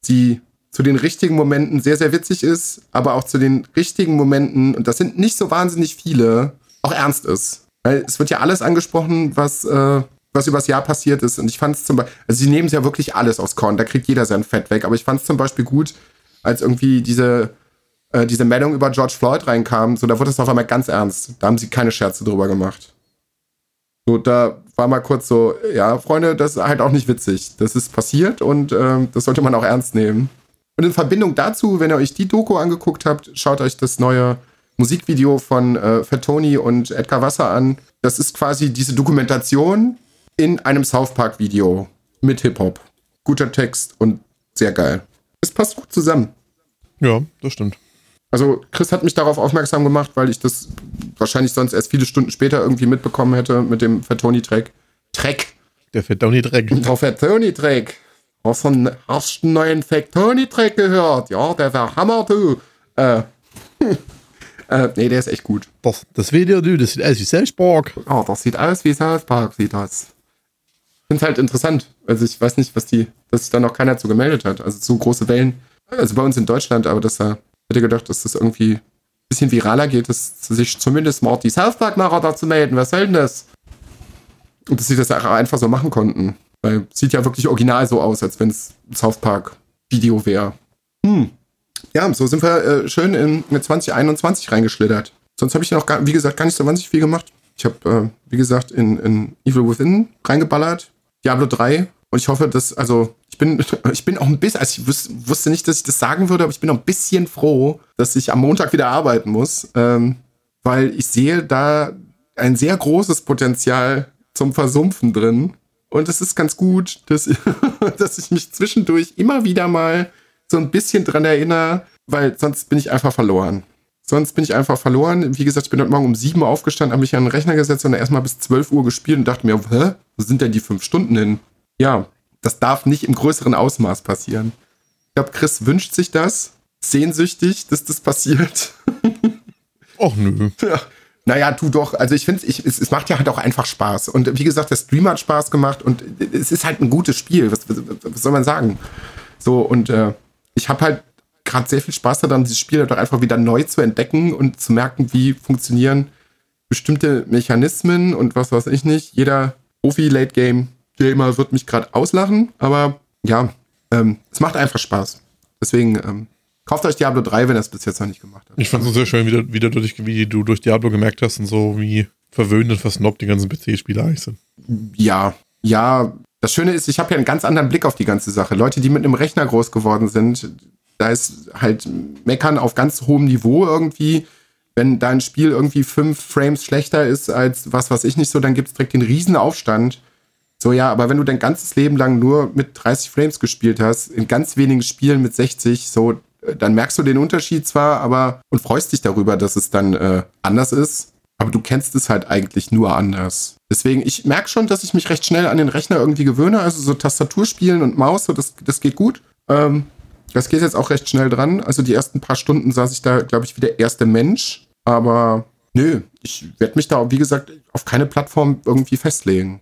Speaker 2: die zu den richtigen Momenten sehr, sehr witzig ist, aber auch zu den richtigen Momenten, und das sind nicht so wahnsinnig viele, auch ernst ist. Weil es wird ja alles angesprochen, was, äh, was übers Jahr passiert ist. Und ich fand es zum Beispiel, also sie nehmen es ja wirklich alles aus Korn, da kriegt jeder sein Fett weg. Aber ich fand es zum Beispiel gut, als irgendwie diese, äh, diese Meldung über George Floyd reinkam, so da wurde es auf einmal ganz ernst. Da haben sie keine Scherze drüber gemacht. So, da war mal kurz so, ja, Freunde, das ist halt auch nicht witzig. Das ist passiert und ähm, das sollte man auch ernst nehmen. Und in Verbindung dazu, wenn ihr euch die Doku angeguckt habt, schaut euch das neue Musikvideo von äh, Fatoni und Edgar Wasser an. Das ist quasi diese Dokumentation in einem South Park Video mit Hip-Hop. Guter Text und sehr geil. Es passt gut zusammen.
Speaker 1: Ja, das stimmt.
Speaker 2: Also Chris hat mich darauf aufmerksam gemacht, weil ich das wahrscheinlich sonst erst viele Stunden später irgendwie mitbekommen hätte mit dem Fatoni-Track. Track.
Speaker 1: Der Fatoni-Track.
Speaker 2: Der Fatoni-Track. Hast du einen, hast einen neuen Fatoni-Track gehört? Ja, der war Hammer, du. Äh. äh, nee, der ist echt gut.
Speaker 1: Das, das Video, du, das sieht aus wie South Park.
Speaker 2: Oh, das sieht aus wie South Park, sieht das. Es halt interessant. Also ich weiß nicht, was die, dass sich da noch keiner zu gemeldet hat. Also so große Wellen. Also bei uns in Deutschland, aber dass da hätte gedacht, dass das irgendwie ein bisschen viraler geht, dass sich zumindest die South Park-Macher dazu melden. Was soll denn das? Und dass sie das einfach so machen konnten. Weil sieht ja wirklich original so aus, als wenn es ein South Park-Video wäre. Hm. Ja, so sind wir äh, schön in, in 2021 reingeschlittert. Sonst habe ich noch, gar, wie gesagt, gar nicht so wahnsinnig viel gemacht. Ich habe, äh, wie gesagt, in, in Evil Within reingeballert. Diablo 3 und ich hoffe, dass, also, ich bin, ich bin auch ein bisschen, also ich wus wusste nicht, dass ich das sagen würde, aber ich bin auch ein bisschen froh, dass ich am Montag wieder arbeiten muss, ähm, weil ich sehe da ein sehr großes Potenzial zum Versumpfen drin. Und es ist ganz gut, dass, dass ich mich zwischendurch immer wieder mal so ein bisschen dran erinnere, weil sonst bin ich einfach verloren. Sonst bin ich einfach verloren. Wie gesagt, ich bin heute Morgen um 7 Uhr aufgestanden, habe mich an den Rechner gesetzt und erstmal bis 12 Uhr gespielt und dachte mir, hä, wo sind denn die fünf Stunden hin? Ja, das darf nicht im größeren Ausmaß passieren. Ich glaube, Chris wünscht sich das, sehnsüchtig, dass das passiert.
Speaker 1: Och nö.
Speaker 2: Ja. Naja, tu doch. Also ich finde, ich, es, es macht ja halt auch einfach Spaß. Und wie gesagt, der Stream hat Spaß gemacht und es ist halt ein gutes Spiel. Was, was, was soll man sagen? So, und äh, ich habe halt gerade sehr viel Spaß daran, dieses Spiel halt doch einfach wieder neu zu entdecken und zu merken, wie funktionieren bestimmte Mechanismen und was weiß ich nicht. Jeder Profi-Late-Game-Gamer wird mich gerade auslachen, aber ja, ähm, es macht einfach Spaß. Deswegen ähm, kauft euch Diablo 3, wenn ihr es bis jetzt noch nicht gemacht habt.
Speaker 1: Ich fand es sehr schön, wie, wieder durch, wie du durch Diablo gemerkt hast und so, wie verwöhnt und versnobbt die ganzen PC-Spieler eigentlich sind.
Speaker 2: Ja, ja. Das Schöne ist, ich habe ja einen ganz anderen Blick auf die ganze Sache. Leute, die mit einem Rechner groß geworden sind, da ist halt Meckern auf ganz hohem Niveau irgendwie. Wenn dein Spiel irgendwie fünf Frames schlechter ist als was, was ich nicht so, dann gibt es direkt den Riesenaufstand. So, ja, aber wenn du dein ganzes Leben lang nur mit 30 Frames gespielt hast, in ganz wenigen Spielen mit 60, so, dann merkst du den Unterschied zwar, aber und freust dich darüber, dass es dann äh, anders ist, aber du kennst es halt eigentlich nur anders. Deswegen, ich merke schon, dass ich mich recht schnell an den Rechner irgendwie gewöhne, also so Tastaturspielen und Maus, so das, das geht gut. Ähm, das geht jetzt auch recht schnell dran. Also die ersten paar Stunden saß ich da, glaube ich, wie der erste Mensch. Aber nö, ich werde mich da, wie gesagt, auf keine Plattform irgendwie festlegen.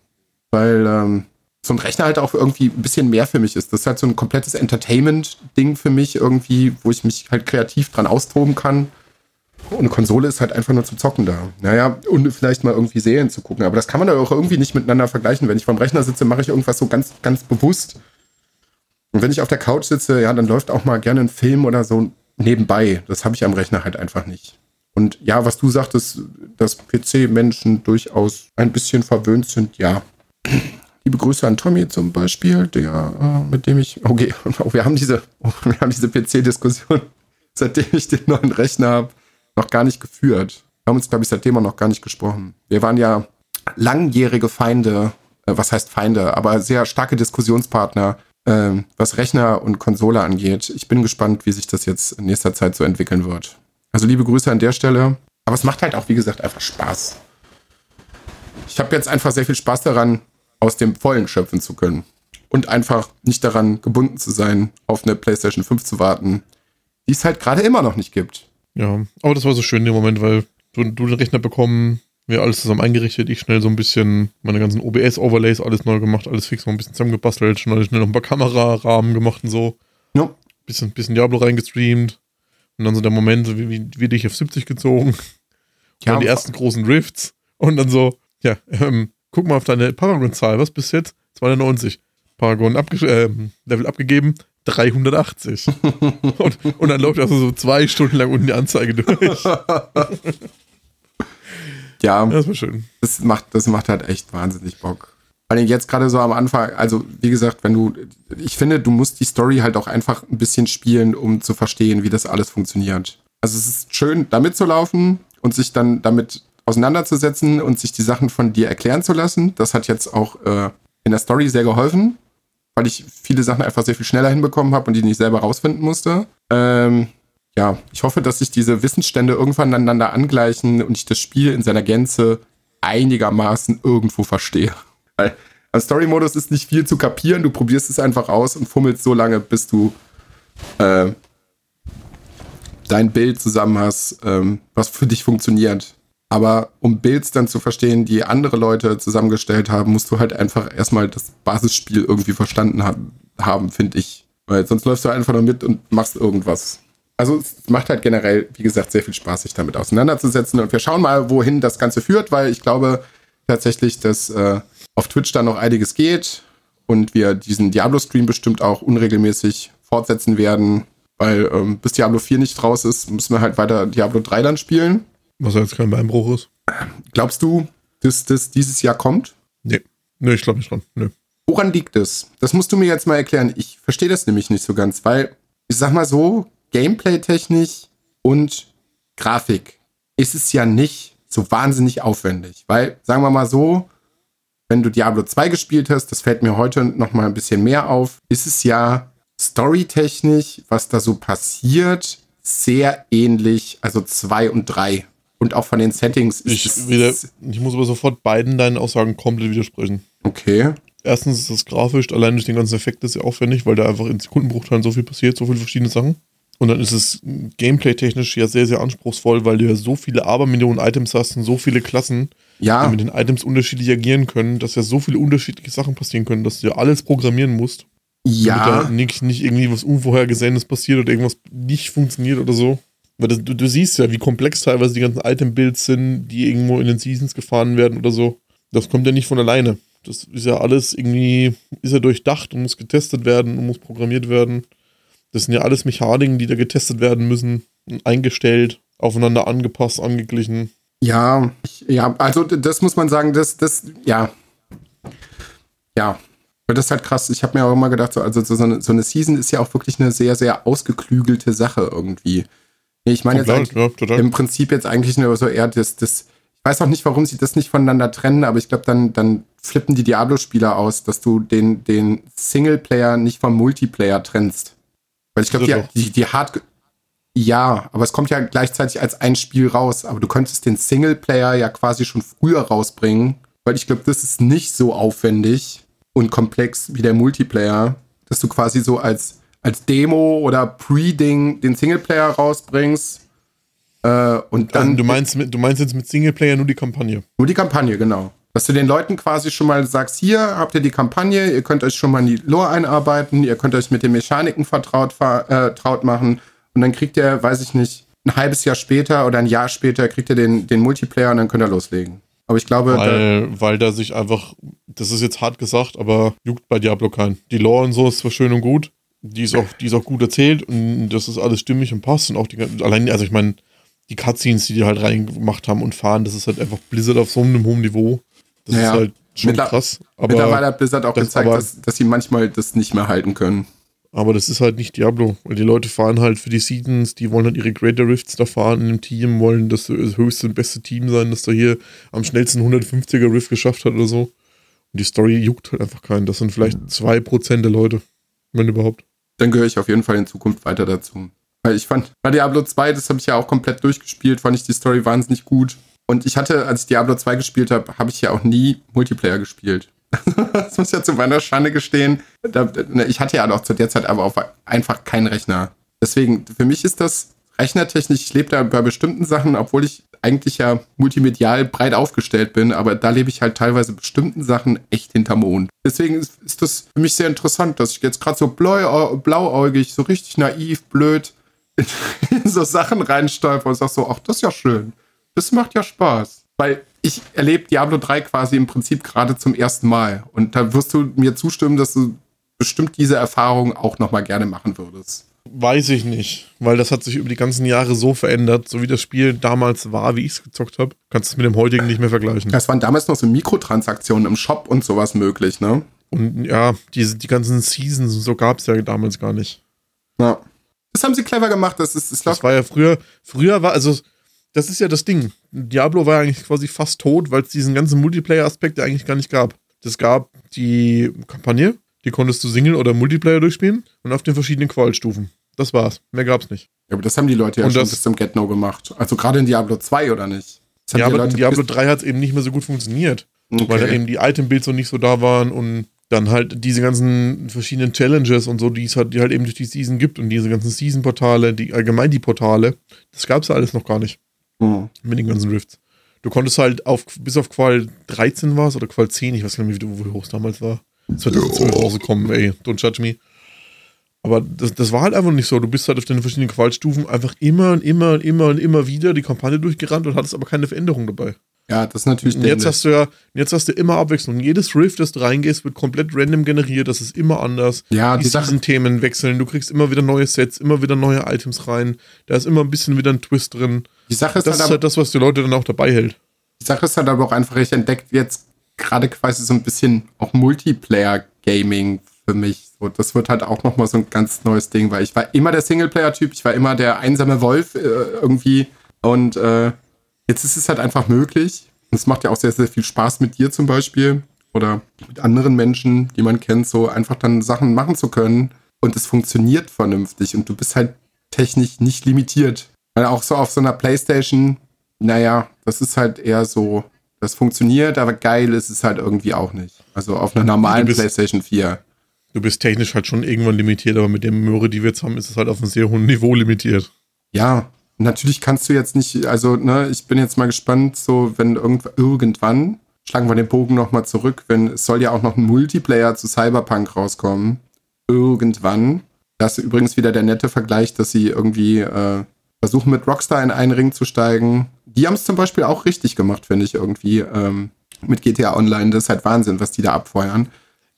Speaker 2: Weil ähm, so ein Rechner halt auch irgendwie ein bisschen mehr für mich ist. Das ist halt so ein komplettes Entertainment-Ding für mich irgendwie, wo ich mich halt kreativ dran austoben kann. Und eine Konsole ist halt einfach nur zum Zocken da. Naja, und vielleicht mal irgendwie Serien zu gucken. Aber das kann man da auch irgendwie nicht miteinander vergleichen. Wenn ich vom Rechner sitze, mache ich irgendwas so ganz, ganz bewusst. Und wenn ich auf der Couch sitze, ja, dann läuft auch mal gerne ein Film oder so nebenbei. Das habe ich am Rechner halt einfach nicht. Und ja, was du sagtest, dass PC-Menschen durchaus ein bisschen verwöhnt sind, ja. Liebe Grüße an Tommy zum Beispiel, der, äh, mit dem ich, okay, wir haben diese, wir haben diese PC-Diskussion, seitdem ich den neuen Rechner habe, noch gar nicht geführt. Wir haben uns, glaube ich, seitdem auch noch gar nicht gesprochen. Wir waren ja langjährige Feinde, äh, was heißt Feinde, aber sehr starke Diskussionspartner ähm, was Rechner und Konsole angeht. Ich bin gespannt, wie sich das jetzt in nächster Zeit so entwickeln wird. Also liebe Grüße an der Stelle. Aber es macht halt auch, wie gesagt, einfach Spaß. Ich habe jetzt einfach sehr viel Spaß daran, aus dem Vollen schöpfen zu können. Und einfach nicht daran gebunden zu sein, auf eine PlayStation 5 zu warten, die es halt gerade immer noch nicht gibt.
Speaker 1: Ja, aber das war so schön in dem Moment, weil du, du den Rechner bekommen, wir alles zusammen eingerichtet, ich schnell so ein bisschen meine ganzen OBS-Overlays, alles neu gemacht, alles fix, noch ein bisschen zusammengebastelt, schnell, schnell noch ein paar Kamerarahmen gemacht und so. Ja. Bisschen, bisschen Diablo reingestreamt. Und dann so der Moment, wie, wie, wie dich auf 70 gezogen. Und ja, dann die ersten großen Drifts. Und dann so, ja, ähm, guck mal auf deine Paragon-Zahl, was bis jetzt? 290. Paragon abge äh, Level abgegeben, 380. und, und dann läuft also so zwei Stunden lang unten die Anzeige durch.
Speaker 2: ja, das war schön. Das macht, das macht halt echt wahnsinnig Bock. Vor allem jetzt gerade so am Anfang, also wie gesagt, wenn du, ich finde, du musst die Story halt auch einfach ein bisschen spielen, um zu verstehen, wie das alles funktioniert. Also es ist schön, da mitzulaufen und sich dann damit auseinanderzusetzen und sich die Sachen von dir erklären zu lassen. Das hat jetzt auch äh, in der Story sehr geholfen, weil ich viele Sachen einfach sehr viel schneller hinbekommen habe und die nicht selber rausfinden musste. Ähm, ja, ich hoffe, dass sich diese Wissensstände irgendwann aneinander angleichen und ich das Spiel in seiner Gänze einigermaßen irgendwo verstehe. Weil am Story-Modus ist nicht viel zu kapieren, du probierst es einfach aus und fummelst so lange, bis du äh, dein Bild zusammen hast, ähm, was für dich funktioniert. Aber um Builds dann zu verstehen, die andere Leute zusammengestellt haben, musst du halt einfach erstmal das Basisspiel irgendwie verstanden haben, finde ich. Weil sonst läufst du einfach nur mit und machst irgendwas also es macht halt generell, wie gesagt, sehr viel Spaß, sich damit auseinanderzusetzen. Und wir schauen mal, wohin das Ganze führt, weil ich glaube tatsächlich, dass äh, auf Twitch da noch einiges geht und wir diesen Diablo-Stream bestimmt auch unregelmäßig fortsetzen werden, weil ähm, bis Diablo 4 nicht raus ist, müssen wir halt weiter Diablo 3 dann spielen.
Speaker 1: Was jetzt kein Beinbruch ist.
Speaker 2: Glaubst du, dass das dieses Jahr kommt?
Speaker 1: Nee. Nee, ich glaube nicht dran. Nee.
Speaker 2: Woran liegt es? Das musst du mir jetzt mal erklären. Ich verstehe das nämlich nicht so ganz, weil ich sag mal so, Gameplay-technisch und Grafik ist es ja nicht so wahnsinnig aufwendig. Weil, sagen wir mal so, wenn du Diablo 2 gespielt hast, das fällt mir heute noch mal ein bisschen mehr auf, ist es ja storytechnisch, was da so passiert, sehr ähnlich, also 2 und 3. Und auch von den Settings ist
Speaker 1: ich es. Wieder, ich muss aber sofort beiden deinen Aussagen komplett widersprechen.
Speaker 2: Okay.
Speaker 1: Erstens ist das grafisch, allein durch den ganzen Effekt ist ja aufwendig, weil da einfach in Sekundenbruchteilen so viel passiert, so viele verschiedene Sachen. Und dann ist es gameplay-technisch ja sehr, sehr anspruchsvoll, weil du ja so viele Abermillionen Items hast und so viele Klassen,
Speaker 2: ja.
Speaker 1: die mit den Items unterschiedlich agieren können, dass ja so viele unterschiedliche Sachen passieren können, dass du ja alles programmieren musst.
Speaker 2: Ja.
Speaker 1: Nicht, nicht irgendwie was Unvorhergesehenes passiert oder irgendwas nicht funktioniert oder so. Weil das, du, du, siehst ja, wie komplex teilweise die ganzen Item-Builds sind, die irgendwo in den Seasons gefahren werden oder so. Das kommt ja nicht von alleine. Das ist ja alles irgendwie, ist ja durchdacht und muss getestet werden und muss programmiert werden. Das sind ja alles Mechaniken, die da getestet werden müssen, eingestellt, aufeinander angepasst, angeglichen.
Speaker 2: Ja, ja, also das muss man sagen, das, das, ja. Ja, das ist halt krass. Ich habe mir auch immer gedacht, so, also so eine, so eine Season ist ja auch wirklich eine sehr, sehr ausgeklügelte Sache irgendwie. Ich meine jetzt ja, im Prinzip jetzt eigentlich nur so eher das, das, ich weiß auch nicht, warum sie das nicht voneinander trennen, aber ich glaube, dann, dann flippen die Diablo-Spieler aus, dass du den, den Singleplayer nicht vom Multiplayer trennst. Weil ich glaube, die, die, die Hard, ja, aber es kommt ja gleichzeitig als ein Spiel raus, aber du könntest den Singleplayer ja quasi schon früher rausbringen, weil ich glaube, das ist nicht so aufwendig und komplex wie der Multiplayer, dass du quasi so als als Demo oder Pre-Ding den Singleplayer rausbringst. Äh, und dann. Also
Speaker 1: du meinst, du meinst jetzt mit Singleplayer nur die Kampagne?
Speaker 2: Nur die Kampagne, genau. Dass du den Leuten quasi schon mal sagst, hier habt ihr die Kampagne, ihr könnt euch schon mal in die Lore einarbeiten, ihr könnt euch mit den Mechaniken vertraut, vertraut machen und dann kriegt ihr, weiß ich nicht, ein halbes Jahr später oder ein Jahr später kriegt ihr den, den Multiplayer und dann könnt ihr loslegen. Aber ich glaube.
Speaker 1: Weil da, weil da sich einfach, das ist jetzt hart gesagt, aber juckt bei Diablo keinen. Die Lore und so ist zwar schön und gut, die ist auch, die ist auch gut erzählt und das ist alles stimmig und passt und auch die allein, also ich meine, die Cutscenes, die die halt reingemacht haben und fahren, das ist halt einfach Blizzard auf so einem hohen Niveau. Das
Speaker 2: naja,
Speaker 1: ist halt schon Mittler krass.
Speaker 2: Aber mittlerweile hat Blizzard auch das gezeigt, aber, dass, dass sie manchmal das nicht mehr halten können.
Speaker 1: Aber das ist halt nicht Diablo, weil die Leute fahren halt für die Seasons, die wollen halt ihre Greater Rifts da fahren in dem Team, wollen das, das höchste und beste Team sein, das da hier am schnellsten 150er Rift geschafft hat oder so. Und die Story juckt halt einfach keinen. Das sind vielleicht 2% der Leute, wenn überhaupt
Speaker 2: dann gehöre ich auf jeden Fall in Zukunft weiter dazu. Weil ich fand, bei Diablo 2, das habe ich ja auch komplett durchgespielt, fand ich die Story wahnsinnig gut. Und ich hatte, als ich Diablo 2 gespielt habe, habe ich ja auch nie Multiplayer gespielt. das muss ja zu meiner Schande gestehen. Ne, ich hatte ja auch zu der Zeit aber auch einfach keinen Rechner. Deswegen, für mich ist das rechnertechnisch, ich lebe da bei bestimmten Sachen, obwohl ich eigentlich ja multimedial breit aufgestellt bin, aber da lebe ich halt teilweise bestimmten Sachen echt hinterm Mond. Deswegen ist, ist das für mich sehr interessant, dass ich jetzt gerade so blau, blauäugig, so richtig naiv, blöd in, in so Sachen reinstolper und sag so, ach, das ist ja schön. Das macht ja Spaß. Weil ich erlebe Diablo 3 quasi im Prinzip gerade zum ersten Mal. Und da wirst du mir zustimmen, dass du bestimmt diese Erfahrung auch nochmal gerne machen würdest.
Speaker 1: Weiß ich nicht, weil das hat sich über die ganzen Jahre so verändert, so wie das Spiel damals war, wie ich es gezockt habe, kannst du es mit dem heutigen nicht mehr vergleichen.
Speaker 2: Es waren damals noch so Mikrotransaktionen im Shop und sowas möglich, ne?
Speaker 1: Und ja, diese, die ganzen Seasons und so gab es ja damals gar nicht.
Speaker 2: Ja. Das haben sie clever gemacht. Das, ist,
Speaker 1: das, das war ja früher, früher war, also das ist ja das Ding. Diablo war ja eigentlich quasi fast tot, weil es diesen ganzen Multiplayer-Aspekt ja eigentlich gar nicht gab. Es gab die Kampagne, die konntest du Single oder Multiplayer durchspielen und auf den verschiedenen Qualstufen. Das war's. Mehr gab's nicht.
Speaker 2: Ja, aber das haben die Leute ja und schon bis zum Get-No gemacht. Also gerade in Diablo 2 oder nicht?
Speaker 1: Ja, aber in Diablo 3 hat es eben nicht mehr so gut funktioniert. Okay. Weil da eben die Item-Builds noch nicht so da waren und dann halt diese ganzen verschiedenen Challenges und so, die es halt, die halt eben durch die Season gibt und diese ganzen Season-Portale, die allgemein die Portale, das gab's ja alles noch gar nicht. Mhm. Mit den ganzen Rifts. Du konntest halt auf, bis auf Qual 13 war es oder Qual 10, ich weiß gar nicht, wie, wie hoch es damals war. 2012 rausgekommen, ey, don't judge me. Aber das, das war halt einfach nicht so. Du bist halt auf den verschiedenen Qualstufen einfach immer und immer und immer und immer wieder die Kampagne durchgerannt und hattest aber keine Veränderung dabei.
Speaker 2: Ja, das ist natürlich
Speaker 1: und jetzt hast du ja, jetzt hast du immer Abwechslung. Jedes Rift, das du reingehst, wird komplett random generiert. Das ist immer anders.
Speaker 2: Ja, die, die
Speaker 1: Sachen Themen wechseln. Du kriegst immer wieder neue Sets, immer wieder neue Items rein. Da ist immer ein bisschen wieder ein Twist drin.
Speaker 2: Die Sache ist
Speaker 1: das halt ist halt das, was die Leute dann auch dabei hält.
Speaker 2: Die Sache ist halt aber auch einfach, ich entdeckt jetzt gerade quasi so ein bisschen auch Multiplayer-Gaming für mich. So, das wird halt auch nochmal so ein ganz neues Ding, weil ich war immer der Singleplayer-Typ, ich war immer der einsame Wolf äh, irgendwie. Und äh, jetzt ist es halt einfach möglich. Und es macht ja auch sehr, sehr viel Spaß mit dir zum Beispiel oder mit anderen Menschen, die man kennt, so einfach dann Sachen machen zu können. Und es funktioniert vernünftig und du bist halt technisch nicht limitiert. Weil auch so auf so einer Playstation, naja, das ist halt eher so das funktioniert, aber geil ist es halt irgendwie auch nicht. Also auf einer normalen bist, PlayStation 4.
Speaker 1: Du bist technisch halt schon irgendwann limitiert, aber mit der Möhre, die wir jetzt haben, ist es halt auf einem sehr hohen Niveau limitiert.
Speaker 2: Ja, natürlich kannst du jetzt nicht, also, ne, ich bin jetzt mal gespannt, so, wenn irgend, irgendwann, schlagen wir den Bogen nochmal zurück, wenn, es soll ja auch noch ein Multiplayer zu Cyberpunk rauskommen. irgendwann. Das ist übrigens wieder der nette Vergleich, dass sie irgendwie äh, versuchen mit Rockstar in einen Ring zu steigen. Die haben es zum Beispiel auch richtig gemacht, finde ich irgendwie. Ähm, mit GTA Online, das ist halt Wahnsinn, was die da abfeuern.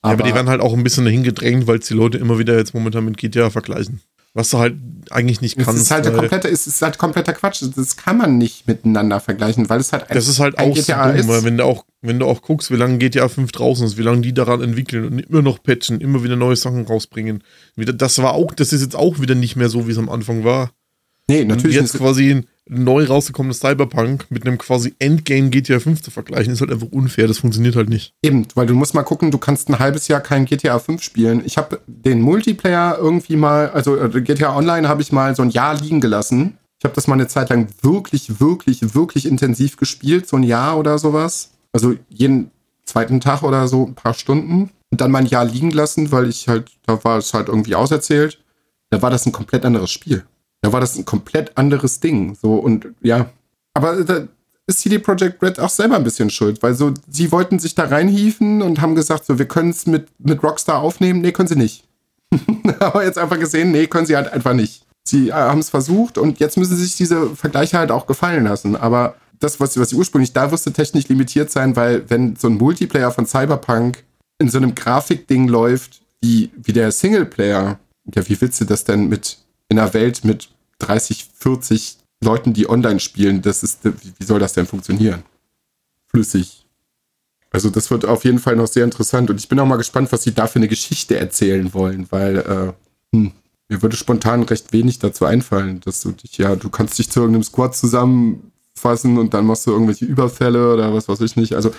Speaker 1: Aber, ja, aber die werden halt auch ein bisschen dahin gedrängt, weil es die Leute immer wieder jetzt momentan mit GTA vergleichen. Was du halt eigentlich nicht kannst.
Speaker 2: Es ist halt, komplette, es ist halt kompletter Quatsch. Das kann man nicht miteinander vergleichen, weil es halt
Speaker 1: ein, Das ist halt auch GTA so dumm, weil wenn du auch, wenn du auch guckst, wie lange GTA 5 draußen ist, wie lange die daran entwickeln und immer noch patchen, immer wieder neue Sachen rausbringen. Das war auch, das ist jetzt auch wieder nicht mehr so, wie es am Anfang war.
Speaker 2: Nee, natürlich.
Speaker 1: Und jetzt quasi neu rausgekommenes Cyberpunk mit einem quasi Endgame GTA 5 zu vergleichen, ist halt einfach unfair. Das funktioniert halt nicht.
Speaker 2: Eben, weil du musst mal gucken, du kannst ein halbes Jahr kein GTA 5 spielen. Ich habe den Multiplayer irgendwie mal, also äh, GTA Online habe ich mal so ein Jahr liegen gelassen. Ich habe das mal eine Zeit lang wirklich, wirklich, wirklich intensiv gespielt, so ein Jahr oder sowas. Also jeden zweiten Tag oder so ein paar Stunden. Und dann mal ein Jahr liegen lassen, weil ich halt, da war es halt irgendwie auserzählt. Da war das ein komplett anderes Spiel. Da war das ein komplett anderes Ding. So und ja. Aber da ist CD Projekt Red auch selber ein bisschen schuld, weil so, sie wollten sich da reinhieven und haben gesagt, so, wir können es mit, mit Rockstar aufnehmen. Nee, können sie nicht. Aber jetzt einfach gesehen, nee, können sie halt einfach nicht. Sie äh, haben es versucht und jetzt müssen sich diese Vergleiche halt auch gefallen lassen. Aber das, was, was sie ursprünglich da wusste, technisch limitiert sein, weil wenn so ein Multiplayer von Cyberpunk in so einem Grafikding läuft, wie, wie der Singleplayer, ja, wie willst du das denn mit in einer Welt mit 30, 40 Leuten, die online spielen, das ist, wie soll das denn funktionieren? Flüssig. Also das wird auf jeden Fall noch sehr interessant und ich bin auch mal gespannt, was sie da für eine Geschichte erzählen wollen, weil äh, hm, mir würde spontan recht wenig dazu einfallen, dass du dich, ja, du kannst dich zu irgendeinem Squad zusammenfassen und dann machst du irgendwelche Überfälle oder was weiß ich nicht. Also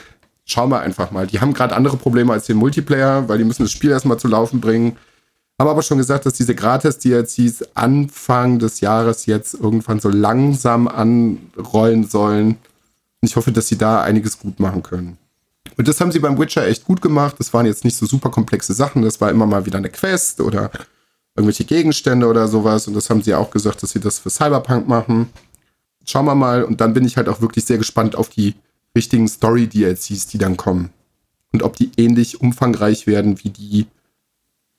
Speaker 2: schau mal einfach mal. Die haben gerade andere Probleme als den Multiplayer, weil die müssen das Spiel erstmal zu laufen bringen. Haben aber schon gesagt, dass diese Gratis-DLCs Anfang des Jahres jetzt irgendwann so langsam anrollen sollen. Und ich hoffe, dass sie da einiges gut machen können. Und das haben sie beim Witcher echt gut gemacht. Das waren jetzt nicht so super komplexe Sachen. Das war immer mal wieder eine Quest oder irgendwelche Gegenstände oder sowas. Und das haben sie auch gesagt, dass sie das für Cyberpunk machen. Schauen wir mal. Und dann bin ich halt auch wirklich sehr gespannt auf die richtigen Story-DLCs, die dann kommen. Und ob die ähnlich umfangreich werden wie die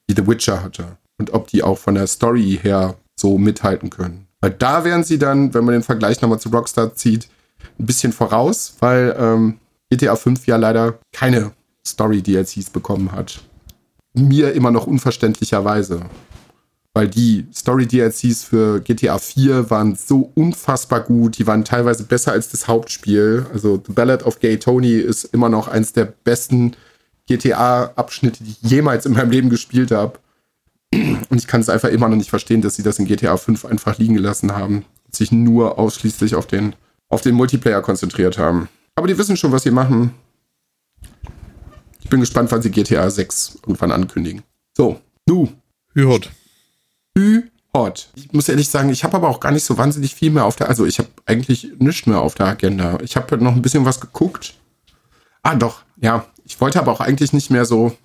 Speaker 2: die The Witcher hatte. Und ob die auch von der Story her so mithalten können. Weil da wären sie dann, wenn man den Vergleich nochmal zu Rockstar zieht, ein bisschen voraus, weil ähm, GTA 5 ja leider keine Story-DLCs bekommen hat. Mir immer noch unverständlicherweise. Weil die Story-DLCs für GTA 4 waren so unfassbar gut. Die waren teilweise besser als das Hauptspiel. Also The Ballad of Gay Tony ist immer noch eins der besten GTA-Abschnitte, die ich jemals in meinem Leben gespielt habe. Und ich kann es einfach immer noch nicht verstehen, dass sie das in GTA 5 einfach liegen gelassen haben und sich nur ausschließlich auf den, auf den Multiplayer konzentriert haben. Aber die wissen schon, was sie machen. Ich bin gespannt, wann sie GTA 6 irgendwann ankündigen. So, du.
Speaker 1: Hü-Hot.
Speaker 2: Hü-Hot. Ich muss ehrlich sagen, ich habe aber auch gar nicht so wahnsinnig viel mehr auf der, also ich habe eigentlich nichts mehr auf der Agenda. Ich habe noch ein bisschen was geguckt. Ah, doch, ja, ich wollte aber auch eigentlich nicht mehr so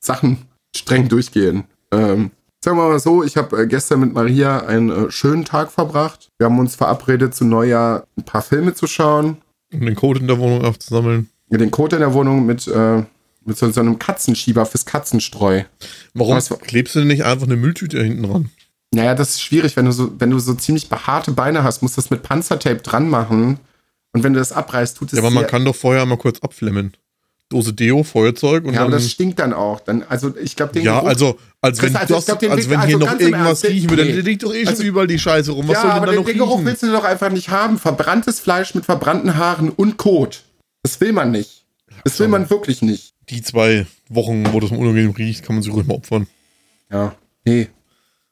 Speaker 2: Sachen streng durchgehen. Ähm, sagen wir mal so, ich habe äh, gestern mit Maria einen äh, schönen Tag verbracht. Wir haben uns verabredet, zu Neujahr ein paar Filme zu schauen.
Speaker 1: Um den Code in der Wohnung aufzusammeln.
Speaker 2: Den Code in der Wohnung mit, äh, mit so, so, einem Katzenschieber fürs Katzenstreu.
Speaker 1: Warum Was, klebst du denn nicht einfach eine Mülltüte hinten ran?
Speaker 2: Naja, das ist schwierig, wenn du so, wenn du so ziemlich behaarte Beine hast, musst du das mit Panzertape dran machen. Und wenn du das abreißt, tut es.
Speaker 1: Ja, aber man kann doch vorher mal kurz abflemmen. Dose Deo, Feuerzeug
Speaker 2: und ja, aber das stinkt dann auch. Dann, also ich glaube,
Speaker 1: den Ja, Geruch, also als wenn, also, das, glaub, als wenn also hier noch irgendwas riechen würde, nee. dann liegt doch eh also, schon überall die Scheiße rum.
Speaker 2: Was ja, soll denn aber da den, noch den Geruch willst du doch einfach nicht haben. Verbranntes Fleisch mit verbrannten Haaren und Kot. Das will man nicht. Das will man wirklich nicht.
Speaker 1: Die zwei Wochen, wo das unangenehm riecht, kann man sich ruhig mal opfern.
Speaker 2: Ja, nee.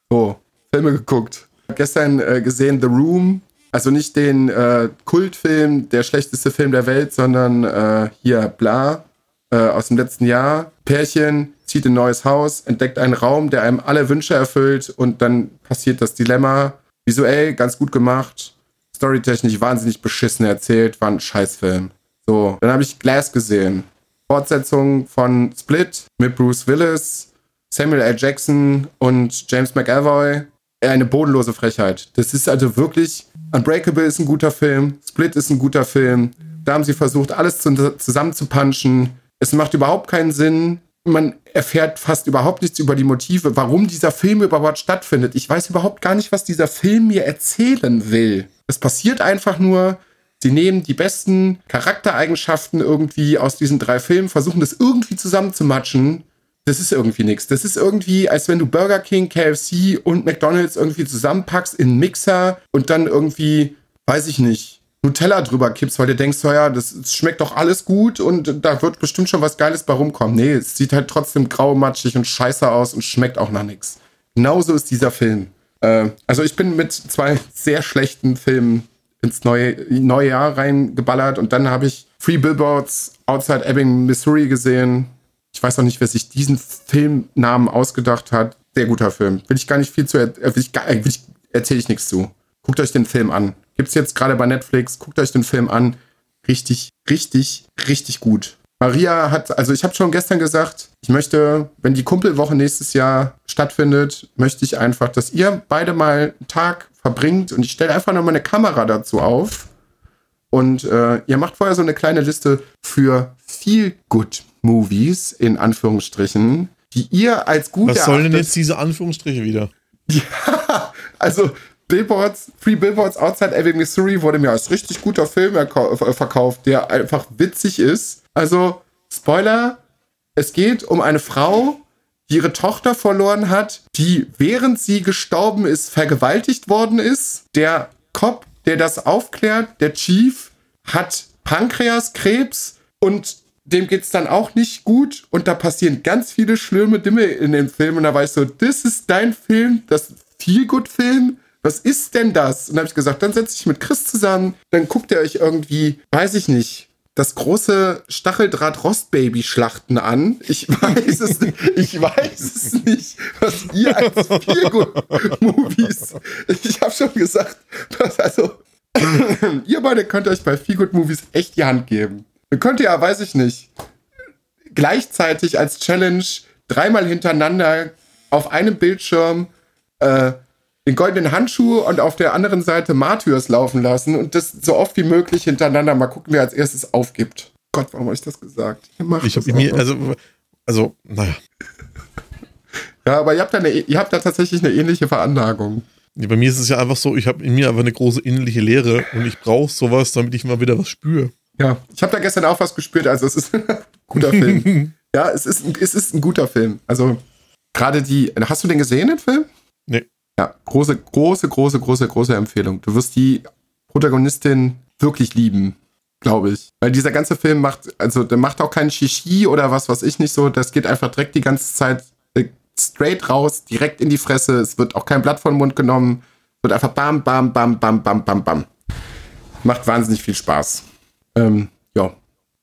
Speaker 2: So, Filme geguckt. Gestern äh, gesehen The Room. Also nicht den äh, Kultfilm, der schlechteste Film der Welt, sondern äh, hier Bla äh, aus dem letzten Jahr. Pärchen zieht ein neues Haus, entdeckt einen Raum, der einem alle Wünsche erfüllt und dann passiert das Dilemma. Visuell ganz gut gemacht, storytechnisch wahnsinnig beschissen erzählt, war ein Scheißfilm. So, dann habe ich Glass gesehen. Fortsetzung von Split mit Bruce Willis, Samuel L. Jackson und James McAvoy. Eine bodenlose Frechheit. Das ist also wirklich. Unbreakable ist ein guter Film, Split ist ein guter Film. Da haben sie versucht, alles zusammenzupunchen. Es macht überhaupt keinen Sinn. man erfährt fast überhaupt nichts über die Motive, warum dieser Film überhaupt stattfindet. Ich weiß überhaupt gar nicht, was dieser Film mir erzählen will. Es passiert einfach nur, sie nehmen die besten Charaktereigenschaften irgendwie aus diesen drei Filmen, versuchen das irgendwie zusammenzumatschen. Das ist irgendwie nichts. Das ist irgendwie, als wenn du Burger King, KFC und McDonald's irgendwie zusammenpackst in einen Mixer und dann irgendwie, weiß ich nicht, Nutella drüber kippst, weil du denkst, so ja, das schmeckt doch alles gut und da wird bestimmt schon was Geiles bei rumkommen. Nee, es sieht halt trotzdem grau, matschig und scheiße aus und schmeckt auch nach nichts. Genauso ist dieser Film. Äh, also ich bin mit zwei sehr schlechten Filmen ins neue, neue Jahr reingeballert und dann habe ich Free Billboards Outside Ebbing, Missouri gesehen. Ich weiß auch nicht, wer sich diesen Filmnamen ausgedacht hat. Sehr guter Film. Will ich gar nicht viel zu erzählen. Erzähle ich nichts zu. Guckt euch den Film an. Gibt's jetzt gerade bei Netflix. Guckt euch den Film an. Richtig, richtig, richtig gut. Maria hat, also ich habe schon gestern gesagt, ich möchte, wenn die Kumpelwoche nächstes Jahr stattfindet, möchte ich einfach, dass ihr beide mal einen Tag verbringt und ich stelle einfach noch mal eine Kamera dazu auf und äh, ihr macht vorher so eine kleine Liste für Feel Good Movies in Anführungsstrichen, die ihr als gut
Speaker 1: Was sollen denn jetzt diese Anführungsstriche wieder?
Speaker 2: Ja, also Billboards, Free Billboards Outside Ebbing, Missouri wurde mir als richtig guter Film verkauft, der einfach witzig ist. Also, Spoiler, es geht um eine Frau, die ihre Tochter verloren hat, die während sie gestorben ist, vergewaltigt worden ist. Der Cop, der das aufklärt, der Chief, hat Pankreaskrebs und dem geht's dann auch nicht gut und da passieren ganz viele schlimme Dinge in dem Film und da ich so, das ist dein Film, das viel gut Film was ist denn das? Und habe ich gesagt, dann setze ich mit Chris zusammen, dann guckt ihr euch irgendwie, weiß ich nicht, das große Stacheldraht-Rostbaby-Schlachten an. Ich weiß es nicht. Ich weiß es nicht, was ihr als Feelgood-Movies. Ich habe schon gesagt, also ihr beide könnt euch bei Feelgood-Movies echt die Hand geben. Dann könnt ihr ja, weiß ich nicht, gleichzeitig als Challenge dreimal hintereinander auf einem Bildschirm äh, den goldenen Handschuh und auf der anderen Seite Martyrs laufen lassen und das so oft wie möglich hintereinander. Mal gucken, wer als erstes aufgibt. Gott, warum habe ich das gesagt?
Speaker 1: Ich habe mir, also, also, naja.
Speaker 2: Ja, aber ihr habt, da eine, ihr habt da tatsächlich eine ähnliche Veranlagung.
Speaker 1: Ja, bei mir ist es ja einfach so, ich habe in mir einfach eine große innerliche Leere und ich brauche sowas, damit ich mal wieder was spüre.
Speaker 2: Ja, ich habe da gestern auch was gespürt, also es ist ein guter Film. ja, es ist, es ist ein guter Film. Also gerade die, hast du den gesehen, den Film?
Speaker 1: Nee.
Speaker 2: Ja, große, große, große, große, große Empfehlung. Du wirst die Protagonistin wirklich lieben, glaube ich. Weil dieser ganze Film macht, also der macht auch keinen Shishi oder was, was ich nicht so. Das geht einfach direkt die ganze Zeit äh, straight raus, direkt in die Fresse. Es wird auch kein Blatt vom Mund genommen. Es wird einfach bam, bam, bam, bam, bam, bam, bam. Macht wahnsinnig viel Spaß. Ähm, ja.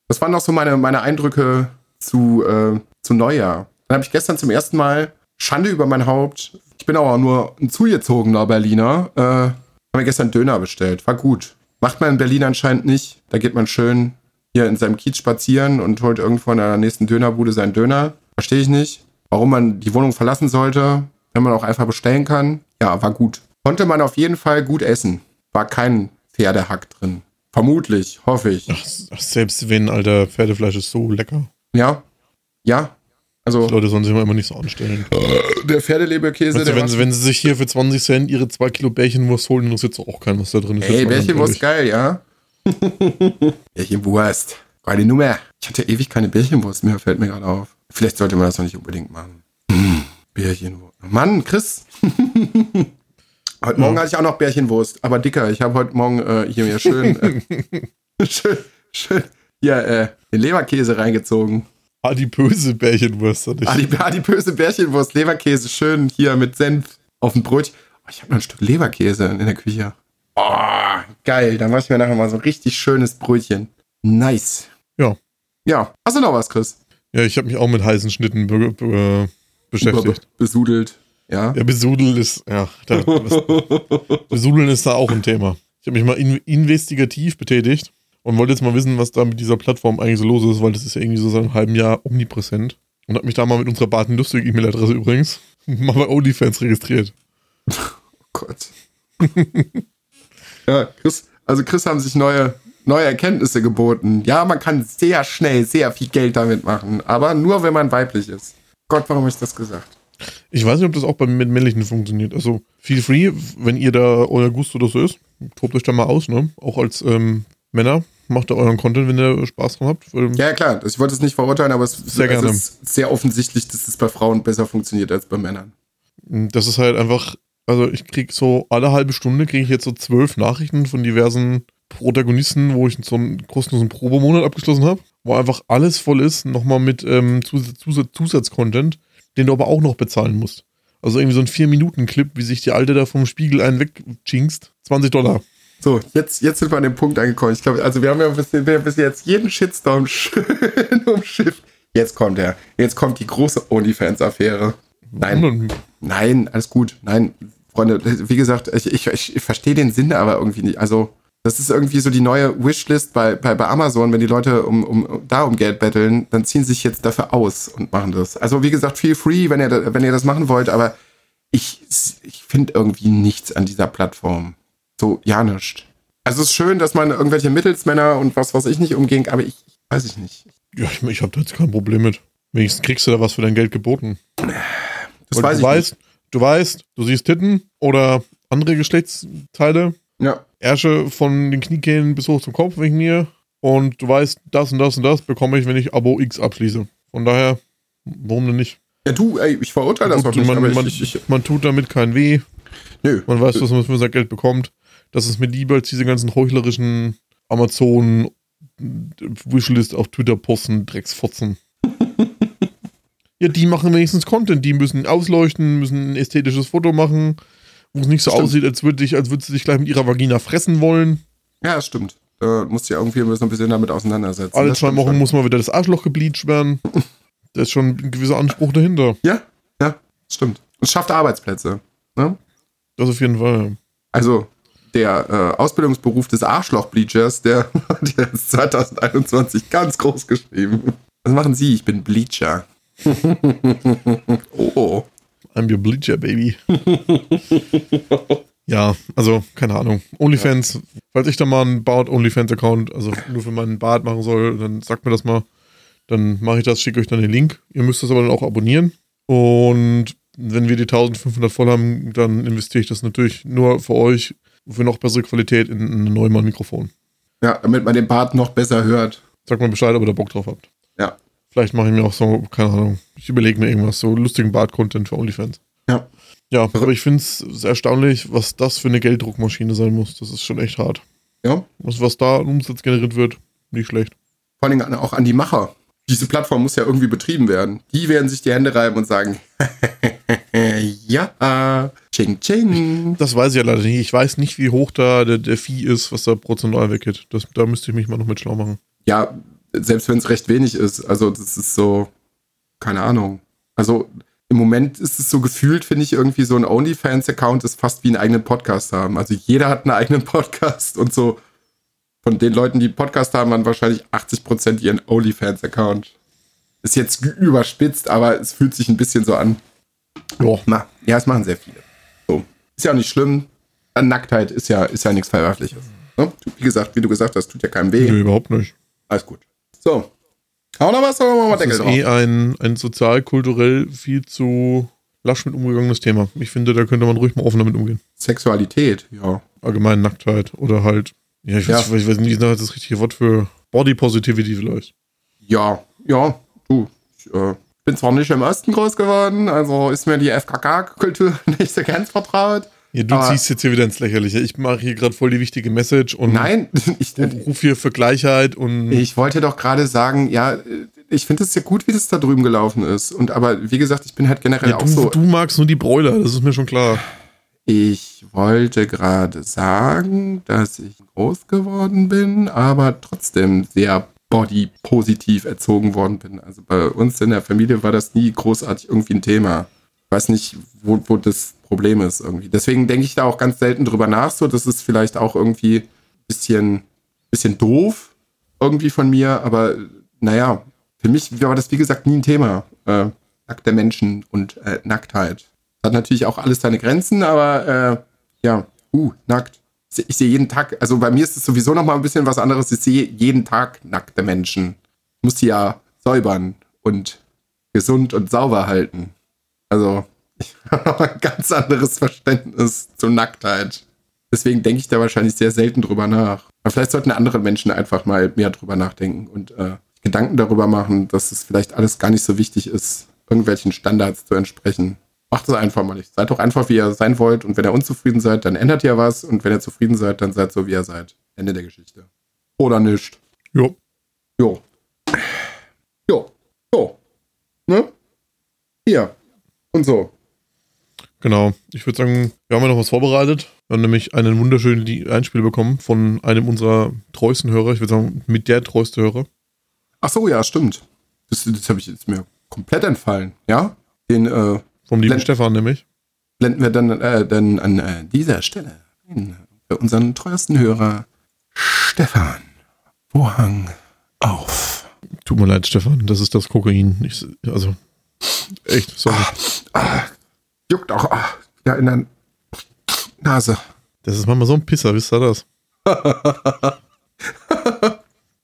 Speaker 2: Das waren auch so meine, meine Eindrücke zu, äh, zu Neujahr. Dann habe ich gestern zum ersten Mal Schande über mein Haupt bin aber nur ein zugezogener Berliner. Äh, haben wir gestern Döner bestellt. War gut. Macht man in Berlin anscheinend nicht. Da geht man schön hier in seinem Kiez spazieren und holt irgendwo in der nächsten Dönerbude seinen Döner. Verstehe ich nicht. Warum man die Wohnung verlassen sollte, wenn man auch einfach bestellen kann. Ja, war gut. Konnte man auf jeden Fall gut essen. War kein Pferdehack drin. Vermutlich, hoffe ich.
Speaker 1: Ach, selbst wenn, alter, Pferdefleisch ist so lecker.
Speaker 2: Ja. Ja, also,
Speaker 1: die Leute sollen sich immer nicht so anstellen.
Speaker 2: Der Pferdeleberkäse.
Speaker 1: Also, wenn, sie, wenn sie sich hier für 20 Cent ihre 2 Kilo Bärchenwurst holen, interessiert es auch keinen, was da drin ist.
Speaker 2: Ey, Bärchenwurst geil, ja? Bärchenwurst. Geile Nummer. Ich hatte ewig keine Bärchenwurst mehr, fällt mir gerade auf. Vielleicht sollte man das noch nicht unbedingt machen. Hm, Bärchenwurst. Mann, Chris. heute Morgen ja. hatte ich auch noch Bärchenwurst, aber dicker. Ich habe heute Morgen äh, hier mir schön, äh, schön, schön, hier, äh, den Leberkäse reingezogen.
Speaker 1: Adipöse Bärchenwurst.
Speaker 2: Adip adipöse Bärchenwurst, Leberkäse, schön hier mit Senf auf dem Brot. Oh, ich habe noch ein Stück Leberkäse in der Küche. Oh, geil. Dann mache ich mir nachher mal so ein richtig schönes Brötchen. Nice.
Speaker 1: Ja.
Speaker 2: Ja. Hast du noch was, Chris?
Speaker 1: Ja, ich habe mich auch mit heißen Schnitten be be beschäftigt.
Speaker 2: Be besudelt. Ja.
Speaker 1: Ja, besudelt ist, ja. Da, besudeln ist da auch ein Thema. Ich habe mich mal in investigativ betätigt und wollte jetzt mal wissen, was da mit dieser Plattform eigentlich so los ist, weil das ist ja irgendwie so seit einem halben Jahr omnipräsent. Und habe mich da mal mit unserer Baden Lustig E-Mail-Adresse übrigens mal bei OnlyFans registriert.
Speaker 2: Oh Gott. ja, Chris, also Chris haben sich neue, neue Erkenntnisse geboten. Ja, man kann sehr schnell sehr viel Geld damit machen, aber nur, wenn man weiblich ist. Gott, warum habe ich das gesagt?
Speaker 1: Ich weiß nicht, ob das auch bei mit männlichen funktioniert. Also, feel free, wenn ihr da euer Gusto oder so ist, tobt euch da mal aus, ne? Auch als ähm, Männer, macht da euren Content, wenn ihr Spaß dran habt.
Speaker 2: Ja, klar, ich wollte es nicht verurteilen, aber es, sehr es ist sehr offensichtlich, dass es bei Frauen besser funktioniert als bei Männern.
Speaker 1: Das ist halt einfach, also ich kriege so alle halbe Stunde kriege ich jetzt so zwölf Nachrichten von diversen Protagonisten, wo ich so einen kostenlosen Probemonat abgeschlossen habe, wo einfach alles voll ist, nochmal mit ähm, Zusatz, Zusatz, Zusatzcontent, den du aber auch noch bezahlen musst. Also irgendwie so ein 4-Minuten-Clip, wie sich die Alte da vom Spiegel einen wegchinkst. 20 Dollar.
Speaker 2: So, jetzt, jetzt sind wir an dem Punkt angekommen. Ich glaube, also wir haben ja bis, bis jetzt jeden Shitstorm schön umschifft. Jetzt kommt er. Jetzt kommt die große OnlyFans-Affäre. Nein. Nein, alles gut. Nein, Freunde, wie gesagt, ich, ich, ich verstehe den Sinn aber irgendwie nicht. Also, das ist irgendwie so die neue Wishlist bei, bei, bei Amazon, wenn die Leute um, um, da um Geld betteln, dann ziehen sie sich jetzt dafür aus und machen das. Also, wie gesagt, feel free, wenn ihr, wenn ihr das machen wollt, aber ich, ich finde irgendwie nichts an dieser Plattform. So, ja, nichts. Also es ist schön, dass man irgendwelche Mittelsmänner und was weiß ich nicht umgehen, aber ich, ich weiß ich nicht.
Speaker 1: Ja, ich, ich habe da jetzt kein Problem mit. Wenigstens kriegst du da was für dein Geld geboten.
Speaker 2: Das weiß
Speaker 1: du
Speaker 2: ich
Speaker 1: weißt,
Speaker 2: nicht.
Speaker 1: Du weißt, du siehst Titten oder andere Geschlechtsteile.
Speaker 2: Ja.
Speaker 1: Ärsche von den Kniekehlen bis hoch zum Kopf wegen mir. Und du weißt, das und das und das bekomme ich, wenn ich Abo X abschließe. Von daher, warum denn nicht?
Speaker 2: Ja, du, ey, ich verurteile das
Speaker 1: Gut,
Speaker 2: nicht,
Speaker 1: man,
Speaker 2: aber
Speaker 1: man,
Speaker 2: ich, ich,
Speaker 1: man tut damit kein Weh.
Speaker 2: nö.
Speaker 1: Man weiß, was man für sein Geld bekommt. Das ist mir lieber als diese ganzen heuchlerischen Amazon Wishlist auf Twitter posten, Drecksfotzen. ja, die machen wenigstens Content. Die müssen ausleuchten, müssen ein ästhetisches Foto machen, wo es nicht so
Speaker 2: Stimmt.
Speaker 1: aussieht, als würde ich, als würde sie sich gleich mit ihrer Vagina fressen wollen.
Speaker 2: Ja, das stimmt. Da musst du ja irgendwie ein bisschen damit auseinandersetzen.
Speaker 1: Alle zwei Wochen
Speaker 2: schon.
Speaker 1: muss mal wieder das Arschloch gebleached werden. Da ist schon ein gewisser Anspruch dahinter.
Speaker 2: Ja, ja, stimmt. Es schafft Arbeitsplätze. Ne?
Speaker 1: Das auf jeden Fall.
Speaker 2: Also der äh, Ausbildungsberuf des Arschloch-Bleachers, der, der ist 2021 ganz groß geschrieben. Was machen Sie? Ich bin Bleacher. oh.
Speaker 1: I'm your bleacher, baby. ja, also, keine Ahnung. OnlyFans, falls ich da mal einen Bart-OnlyFans-Account, also nur für meinen Bart machen soll, dann sagt mir das mal. Dann mache ich das, schicke euch dann den Link. Ihr müsst das aber dann auch abonnieren. Und wenn wir die 1500 voll haben, dann investiere ich das natürlich nur für euch, für noch bessere Qualität in ein Neumann-Mikrofon.
Speaker 2: Ja, damit man den Bart noch besser hört.
Speaker 1: Sagt mal Bescheid, ob ihr da Bock drauf habt.
Speaker 2: Ja.
Speaker 1: Vielleicht mache ich mir auch so, keine Ahnung, ich überlege mir irgendwas, so lustigen Bart-Content für OnlyFans.
Speaker 2: Ja.
Speaker 1: Ja, aber ich finde es erstaunlich, was das für eine Gelddruckmaschine sein muss. Das ist schon echt hart.
Speaker 2: Ja.
Speaker 1: Was, was da an Umsatz generiert wird, nicht schlecht.
Speaker 2: Vor allem auch an die Macher. Diese Plattform muss ja irgendwie betrieben werden. Die werden sich die Hände reiben und sagen, ja, ching ching.
Speaker 1: Das weiß ich ja leider nicht. Ich weiß nicht, wie hoch da der, der Vieh ist, was da prozentual weggeht. Das, da müsste ich mich mal noch mit schlau machen.
Speaker 2: Ja, selbst wenn es recht wenig ist. Also das ist so, keine Ahnung. Also im Moment ist es so gefühlt, finde ich, irgendwie so ein OnlyFans-Account ist fast wie einen eigenen Podcast haben. Also jeder hat einen eigenen Podcast und so von den Leuten, die Podcast haben, haben wahrscheinlich 80% ihren OnlyFans-Account. Ist jetzt überspitzt, aber es fühlt sich ein bisschen so an.
Speaker 1: Ja,
Speaker 2: Na, ja, es machen sehr viele. So. Ist ja auch nicht schlimm. Nacktheit ist ja, ist ja nichts Verwerfliches. Ne? Wie gesagt, wie du gesagt hast, tut ja keinem weh.
Speaker 1: nö, überhaupt nicht.
Speaker 2: Alles gut. So. Auch noch was oder machen wir
Speaker 1: Das
Speaker 2: Deckel
Speaker 1: ist
Speaker 2: drauf?
Speaker 1: eh ein, ein sozial-kulturell viel zu lasch mit umgegangenes Thema. Ich finde, da könnte man ruhig mal offen damit umgehen.
Speaker 2: Sexualität, ja.
Speaker 1: Allgemein Nacktheit oder halt, ja, ich weiß,
Speaker 2: Ja.
Speaker 1: ich weiß nicht, das richtige Wort für Body Positivity vielleicht.
Speaker 2: Ja, ja, du. Ich äh, bin zwar nicht im Osten groß geworden, also ist mir die FKK-Kultur nicht so ganz vertraut.
Speaker 1: Ja, du ziehst jetzt hier wieder ins Lächerliche. Ich mache hier gerade voll die wichtige Message und
Speaker 2: Nein, ich,
Speaker 1: ruf hier für Gleichheit und
Speaker 2: ich wollte doch gerade sagen, ja, ich finde es ja gut, wie das da drüben gelaufen ist. Und aber wie gesagt, ich bin halt generell
Speaker 1: ja,
Speaker 2: auch
Speaker 1: du,
Speaker 2: so.
Speaker 1: du magst nur die Bräuler, das ist mir schon klar.
Speaker 2: Ich wollte gerade sagen, dass ich groß geworden bin, aber trotzdem sehr body-positiv erzogen worden bin. Also bei uns in der Familie war das nie großartig irgendwie ein Thema. Ich weiß nicht, wo, wo das Problem ist irgendwie. Deswegen denke ich da auch ganz selten drüber nach, so das ist vielleicht auch irgendwie ein bisschen, bisschen doof irgendwie von mir, aber naja, für mich war das wie gesagt nie ein Thema. Äh, nackte Menschen und äh, Nacktheit. Hat natürlich auch alles seine Grenzen, aber äh, ja, uh, nackt. ich sehe jeden Tag, also bei mir ist es sowieso noch mal ein bisschen was anderes. Ich sehe jeden Tag nackte Menschen. Ich muss sie ja säubern und gesund und sauber halten. Also ich habe ein ganz anderes Verständnis zur Nacktheit. Deswegen denke ich da wahrscheinlich sehr selten drüber nach. Aber vielleicht sollten andere Menschen einfach mal mehr drüber nachdenken und äh, Gedanken darüber machen, dass es vielleicht alles gar nicht so wichtig ist, irgendwelchen Standards zu entsprechen. Macht es einfach mal nicht. Seid doch einfach, wie ihr sein wollt. Und wenn ihr unzufrieden seid, dann ändert ihr was. Und wenn ihr zufrieden seid, dann seid so, wie ihr seid. Ende der Geschichte. Oder nicht.
Speaker 1: Jo.
Speaker 2: Jo. Jo. Jo. Ne? Hier. Und so.
Speaker 1: Genau. Ich würde sagen, wir haben ja noch was vorbereitet. Wir haben nämlich einen wunderschönen Einspiel bekommen von einem unserer treuesten Hörer. Ich würde sagen, mit der treueste Hörer.
Speaker 2: Ach so, ja, stimmt. Das, das habe ich jetzt mir komplett entfallen. Ja? Den, äh,
Speaker 1: Vom lieben Stefan nämlich.
Speaker 2: Blenden wir dann, äh, dann an äh, dieser Stelle für unseren treuesten Hörer Stefan. Vorhang auf.
Speaker 1: Tut mir leid, Stefan, das ist das Kokain. Ich, also, echt, sorry.
Speaker 2: Ah, ah, juckt auch ah, ja in der Nase.
Speaker 1: Das ist manchmal so ein Pisser, wisst ihr das?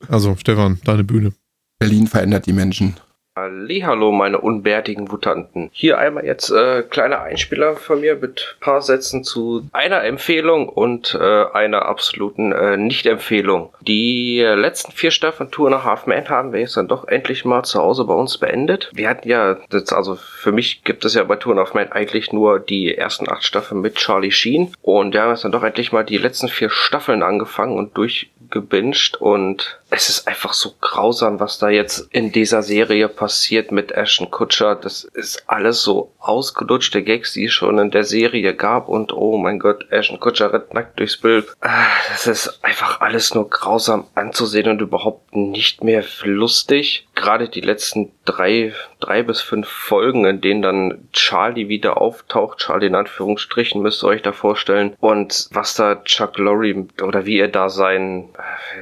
Speaker 1: also, Stefan, deine Bühne.
Speaker 2: Berlin verändert die Menschen.
Speaker 3: Hallo, meine unbärtigen Mutanten. Hier einmal jetzt äh, kleiner Einspieler von mir mit paar Sätzen zu einer Empfehlung und äh, einer absoluten äh, Nicht-Empfehlung. Die äh, letzten vier Staffeln Tour nach Half Man haben wir jetzt dann doch endlich mal zu Hause bei uns beendet. Wir hatten ja, das, also für mich gibt es ja bei Tour nach Man eigentlich nur die ersten acht Staffeln mit Charlie Sheen und wir haben jetzt dann doch endlich mal die letzten vier Staffeln angefangen und durchgebinged und es ist einfach so grausam, was da jetzt in dieser Serie passiert mit Ashton Kutcher. Das ist alles so ausgelutschte Gags, die es schon in der Serie gab. Und oh mein Gott, Ashton Kutcher rennt nackt durchs Bild. Ah, das ist einfach alles nur grausam anzusehen und überhaupt nicht mehr lustig. Gerade die letzten drei, drei bis fünf Folgen, in denen dann Charlie wieder auftaucht. Charlie in Anführungsstrichen müsst ihr euch da vorstellen. Und was da Chuck Lorre oder wie er da sein,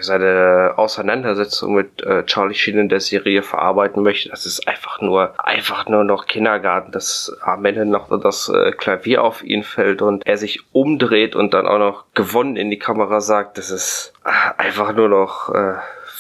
Speaker 3: seine Auseinandersetzung mit äh, Charlie Sheen in der Serie verarbeiten möchte, das ist einfach nur, einfach nur noch Kindergarten, dass am Ende noch das äh, Klavier auf ihn fällt und er sich umdreht und dann auch noch gewonnen in die Kamera sagt, das ist äh, einfach nur noch, äh,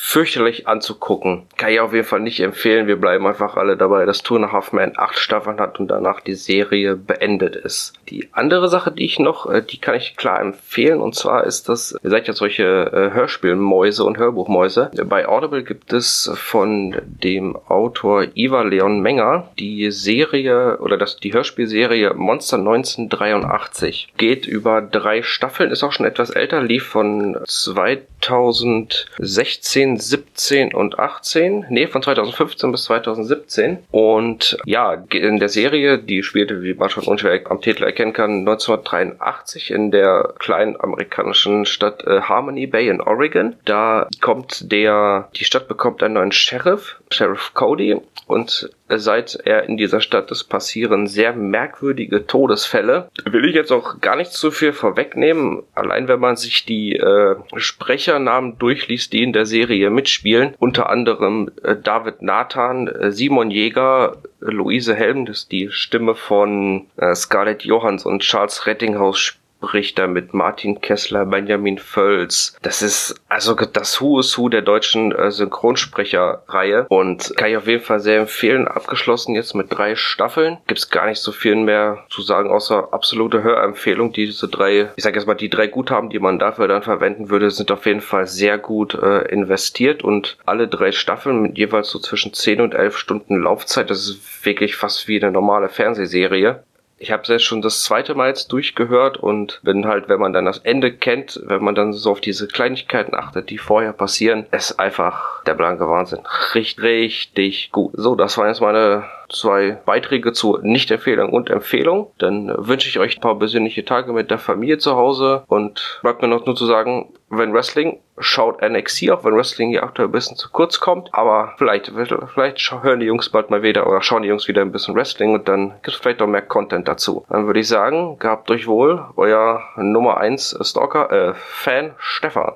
Speaker 3: fürchterlich anzugucken. Kann ich auf jeden Fall nicht empfehlen. Wir bleiben einfach alle dabei, dass Two and Half Men acht Staffeln hat und danach die Serie beendet ist. Die andere Sache, die ich noch, äh, die kann ich klar empfehlen und zwar ist das, ihr seid ja solche äh, Hörspielmäuse und Hörbuchmäuse. Bei Audible gibt es von dem Autor Iva Leon Menger die Serie oder das, die Hörspielserie Monster 1983. Geht über drei Staffeln, ist auch schon etwas älter, lief von 2016 17 und 18. Nee, von 2015 bis 2017. Und ja, in der Serie, die spielte, wie man schon unschwer am Titel erkennen kann, 1983 in der kleinen amerikanischen Stadt äh, Harmony Bay in Oregon. Da kommt der, die Stadt bekommt einen neuen Sheriff, Sheriff Cody, und seit er in dieser Stadt ist, passieren sehr merkwürdige Todesfälle. Will ich jetzt auch gar nicht zu viel vorwegnehmen. Allein wenn man sich die äh, Sprechernamen durchliest, die in der Serie mitspielen, unter anderem äh, David Nathan, äh, Simon Jäger, Luise Helm, das ist die Stimme von äh, Scarlett Johansson und Charles Rettinghaus Richter mit Martin Kessler, Benjamin Völz. Das ist also das Who is Who der deutschen äh, Synchronsprecherreihe und kann ich auf jeden Fall sehr empfehlen. Abgeschlossen jetzt mit drei Staffeln. Gibt's gar nicht so viel mehr zu sagen, außer absolute Hörempfehlung. Diese drei, ich sage jetzt mal, die drei Guthaben, die man dafür dann verwenden würde, sind auf jeden Fall sehr gut äh, investiert und alle drei Staffeln mit jeweils so zwischen 10 und 11 Stunden Laufzeit. Das ist wirklich fast wie eine normale Fernsehserie ich habe es jetzt schon das zweite Mal jetzt durchgehört und wenn halt, wenn man dann das Ende kennt, wenn man dann so auf diese Kleinigkeiten achtet, die vorher passieren, ist einfach der blanke Wahnsinn. Richtig, richtig gut. So, das waren jetzt meine zwei Beiträge zu Nicht-Empfehlung und Empfehlung. Dann wünsche ich euch ein paar besinnliche Tage mit der Familie zu Hause und bleibt mir noch nur zu sagen, wenn Wrestling, schaut NXT, auch wenn Wrestling hier aktuell ein bisschen zu kurz kommt. Aber vielleicht, vielleicht hören die Jungs bald mal wieder oder schauen die Jungs wieder ein bisschen Wrestling und dann gibt es vielleicht auch mehr Content dazu. Dann würde ich sagen, gehabt euch wohl, euer Nummer 1 Stalker, äh, Fan Stefan.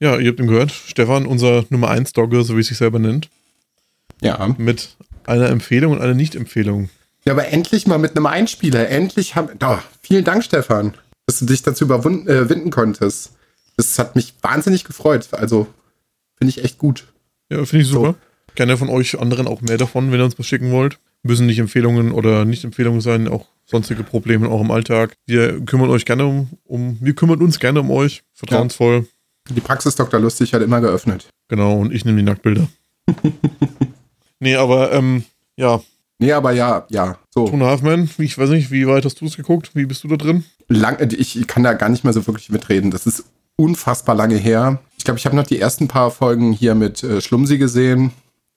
Speaker 1: Ja, ihr habt ihn gehört. Stefan, unser Nummer 1 Stalker, so wie es sich selber nennt.
Speaker 2: Ja.
Speaker 1: Mit einer Empfehlung und einer Nicht-Empfehlung.
Speaker 2: Ja, aber endlich mal mit einem Einspieler. Endlich haben. Oh, vielen Dank, Stefan. dass du dich dazu überwinden äh, konntest. Das hat mich wahnsinnig gefreut. Also finde ich echt gut.
Speaker 1: Ja, finde ich super.
Speaker 2: So.
Speaker 1: Gerne von euch anderen auch mehr davon, wenn ihr uns was schicken wollt. Müssen nicht Empfehlungen oder nicht Empfehlungen sein, auch sonstige Probleme auch im Alltag. Wir kümmern euch gerne um, um wir kümmern uns gerne um euch. Vertrauensvoll.
Speaker 2: Die Praxis Dr. Lustig hat immer geöffnet.
Speaker 1: Genau, und ich nehme die Nacktbilder. nee, aber ähm, ja.
Speaker 2: Nee, aber ja, ja. So.
Speaker 1: Two and a Half Men, ich weiß nicht, wie weit hast du es geguckt? Wie bist du da drin?
Speaker 2: Lang, ich kann da gar nicht mehr so wirklich mitreden. Das ist unfassbar lange her. Ich glaube, ich habe noch die ersten paar Folgen hier mit äh, Schlumsi gesehen.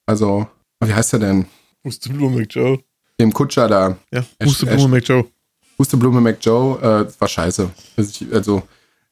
Speaker 2: Also, wie heißt er denn?
Speaker 1: Pusteblume McJoe.
Speaker 2: Dem Kutscher da.
Speaker 1: Ja, Pusteblume McJoe.
Speaker 2: Pusteblume McJoe, äh, das war scheiße. Also ich, also,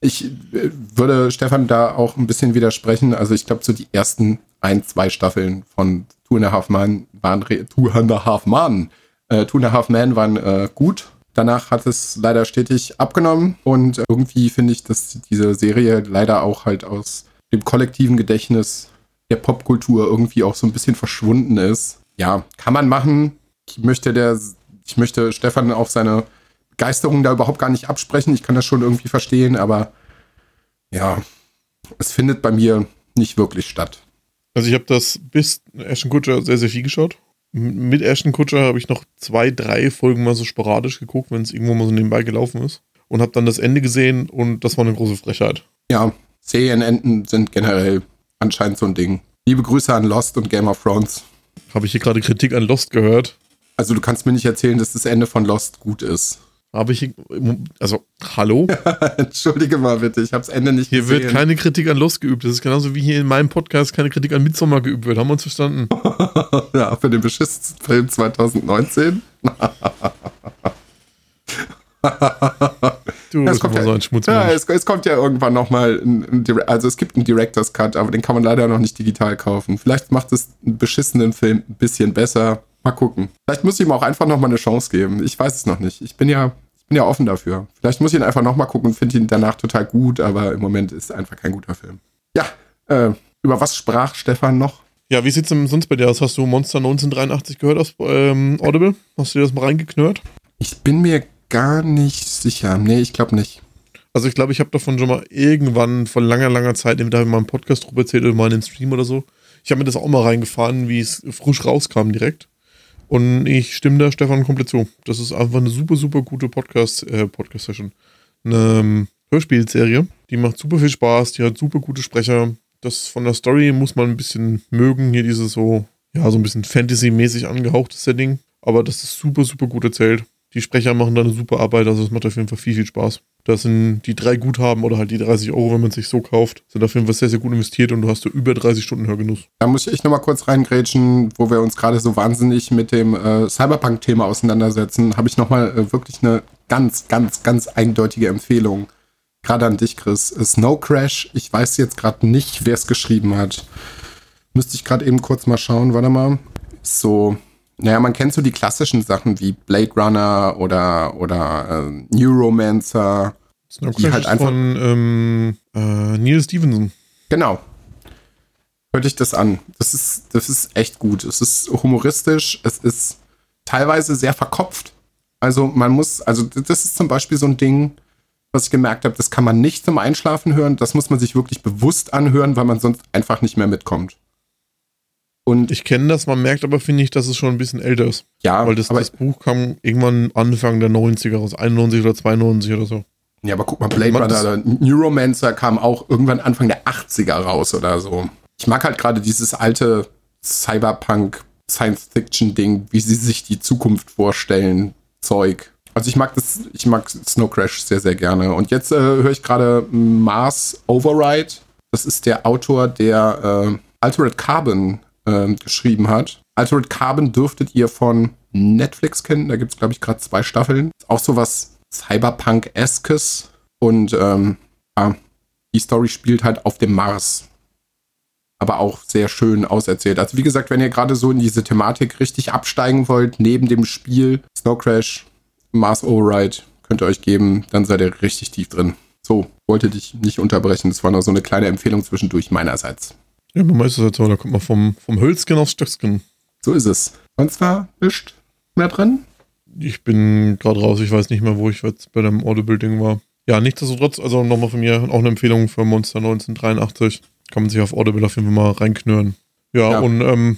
Speaker 2: ich äh, würde Stefan da auch ein bisschen widersprechen. Also, ich glaube, so die ersten ein, zwei Staffeln von Two and a Half Man waren, Two and a Half Man, äh, Two and a Half Man waren äh, gut. Danach hat es leider stetig abgenommen und irgendwie finde ich, dass diese Serie leider auch halt aus dem kollektiven Gedächtnis der Popkultur irgendwie auch so ein bisschen verschwunden ist. Ja, kann man machen. Ich möchte der, ich möchte Stefan auf seine Begeisterung da überhaupt gar nicht absprechen. Ich kann das schon irgendwie verstehen, aber ja, es findet bei mir nicht wirklich statt.
Speaker 1: Also ich habe das bis Ashton Kutcher sehr, sehr viel geschaut. Mit Ashton Kutcher habe ich noch zwei, drei Folgen mal so sporadisch geguckt, wenn es irgendwo mal so nebenbei gelaufen ist. Und habe dann das Ende gesehen und das war eine große Frechheit.
Speaker 2: Ja, Serienenden sind generell anscheinend so ein Ding. Liebe Grüße an Lost und Game of Thrones.
Speaker 1: Habe ich hier gerade Kritik an Lost gehört?
Speaker 2: Also du kannst mir nicht erzählen, dass das Ende von Lost gut ist.
Speaker 1: Habe ich, also, hallo?
Speaker 2: Entschuldige mal bitte, ich habe das Ende nicht
Speaker 1: hier gesehen. Hier wird keine Kritik an Lost geübt. Das ist genauso wie hier in meinem Podcast keine Kritik an Midsommar geübt wird. Haben wir uns verstanden?
Speaker 2: ja, für den beschissensten Film 2019.
Speaker 1: du, es kommt, ja, so ein
Speaker 2: ja, es, es, kommt ja irgendwann nochmal, also es gibt einen Director's Cut, aber den kann man leider noch nicht digital kaufen. Vielleicht macht es einen beschissenen Film ein bisschen besser. Mal gucken. Vielleicht muss ich ihm auch einfach nochmal eine Chance geben. Ich weiß es noch nicht. Ich bin ja, bin ja offen dafür. Vielleicht muss ich ihn einfach nochmal gucken und finde ihn danach total gut, aber im Moment ist es einfach kein guter Film. Ja, äh, über was sprach Stefan noch?
Speaker 1: Ja, wie sieht es sonst bei dir aus? Hast du Monster 1983 gehört aus ähm, Audible? Hast du dir das mal reingeknurrt?
Speaker 2: Ich bin mir gar nicht sicher. Nee, ich glaube nicht.
Speaker 1: Also ich glaube, ich habe davon schon mal irgendwann vor langer, langer Zeit, entweder in meinem Podcast drüber erzählt oder mal in den Stream oder so. Ich habe mir das auch mal reingefahren, wie es frisch rauskam direkt. Und ich stimme da Stefan komplett zu. Das ist einfach eine super, super gute Podcast, äh, Podcast-Session. Eine ähm, Hörspielserie. Die macht super viel Spaß, die hat super gute Sprecher. Das von der Story muss man ein bisschen mögen. Hier dieses so, ja, so ein bisschen Fantasy-mäßig angehauchtes Setting. Aber das ist super, super gut erzählt. Die Sprecher machen da eine super Arbeit, also es macht auf jeden Fall viel, viel Spaß. Das sind die drei Guthaben oder halt die 30 Euro, wenn man sich so kauft, sind auf jeden Fall sehr, sehr gut investiert und du hast du über 30 Stunden Hörgenuss.
Speaker 2: Da muss ich nochmal kurz reingrätschen, wo wir uns gerade so wahnsinnig mit dem äh, Cyberpunk-Thema auseinandersetzen, habe ich nochmal äh, wirklich eine ganz, ganz, ganz eindeutige Empfehlung. Gerade an dich, Chris. Snow Crash, ich weiß jetzt gerade nicht, wer es geschrieben hat. Müsste ich gerade eben kurz mal schauen, warte mal. So, naja, man kennt so die klassischen Sachen wie Blade Runner oder, oder äh, Neuromancer.
Speaker 1: Die halt einfach von ähm, äh, Neil Stevenson.
Speaker 2: Genau. Hört ich das an. Das ist, das ist echt gut. Es ist humoristisch, es ist teilweise sehr verkopft. Also man muss, also das ist zum Beispiel so ein Ding, was ich gemerkt habe, das kann man nicht zum Einschlafen hören. Das muss man sich wirklich bewusst anhören, weil man sonst einfach nicht mehr mitkommt.
Speaker 1: Und ich kenne das, man merkt aber, finde ich, dass es schon ein bisschen älter ist.
Speaker 2: Ja,
Speaker 1: weil das, das Buch kam irgendwann Anfang der 90er raus, 91 oder 92 oder so.
Speaker 2: Ja, aber guck mal, Blade Runner oder Neuromancer kam auch irgendwann Anfang der 80er raus oder so. Ich mag halt gerade dieses alte Cyberpunk Science-Fiction-Ding, wie sie sich die Zukunft vorstellen, Zeug. Also ich mag das, ich mag Snow Crash sehr, sehr gerne. Und jetzt äh, höre ich gerade Mars Override. Das ist der Autor, der äh, Altered Carbon äh, geschrieben hat. Altered Carbon dürftet ihr von Netflix kennen. Da gibt es, glaube ich, gerade zwei Staffeln. Auch so was Cyberpunk-eskes. Und ähm, ja, die Story spielt halt auf dem Mars. Aber auch sehr schön auserzählt. Also wie gesagt, wenn ihr gerade so in diese Thematik richtig absteigen wollt, neben dem Spiel Snow Crash, Mars Override, könnt ihr euch geben, dann seid ihr richtig tief drin. So, wollte dich nicht unterbrechen. Das war nur so eine kleine Empfehlung zwischendurch meinerseits.
Speaker 1: Ja, man weiß es halt so, da kommt man vom, vom Hölzchen aufs Stöckskin.
Speaker 2: So ist es. Sonst war nichts mehr drin?
Speaker 1: Ich bin gerade raus, ich weiß nicht mehr, wo ich jetzt bei dem Audible-Ding war. Ja, nichtsdestotrotz, also nochmal von mir auch eine Empfehlung für Monster 1983. Kann man sich auf Audible auf jeden Fall mal reinknören. Ja,
Speaker 2: Ja.
Speaker 1: und ähm,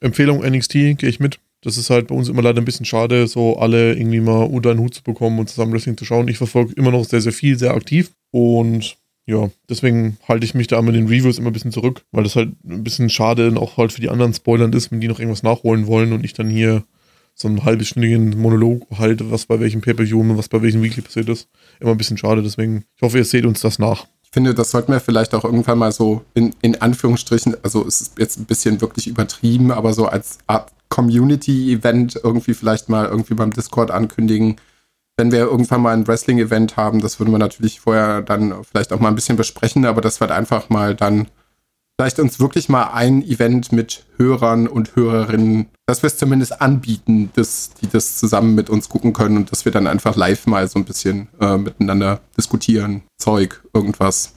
Speaker 1: Empfehlung NXT gehe ich mit. Das ist halt bei uns immer leider ein bisschen schade, so alle irgendwie mal unter einen Hut zu bekommen und zusammen Wrestling zu schauen. Ich verfolge immer noch sehr, sehr viel, sehr aktiv. Und ja, deswegen halte ich mich da mit den Reviews immer ein bisschen zurück, weil das halt ein bisschen schade und auch halt für die anderen Spoilern ist, wenn die noch irgendwas nachholen wollen und ich dann hier so einen halbstündigen Monolog halte, was bei welchem Pay-Per-View und was bei welchem Weekly passiert ist. Immer ein bisschen schade, deswegen, ich hoffe, ihr seht uns das nach.
Speaker 2: Ich finde, das sollten wir vielleicht auch irgendwann mal so in, in Anführungsstrichen, also es ist jetzt ein bisschen wirklich übertrieben, aber so als Art Community-Event irgendwie vielleicht mal irgendwie beim Discord ankündigen. Wenn wir irgendwann mal ein Wrestling-Event haben, das würden wir natürlich vorher dann vielleicht auch mal ein bisschen besprechen, aber das wird einfach mal dann vielleicht uns wirklich mal ein Event mit Hörern und Hörerinnen, dass wir es zumindest anbieten, dass die das zusammen mit uns gucken können und dass wir dann einfach live mal so ein bisschen äh, miteinander diskutieren, Zeug, irgendwas.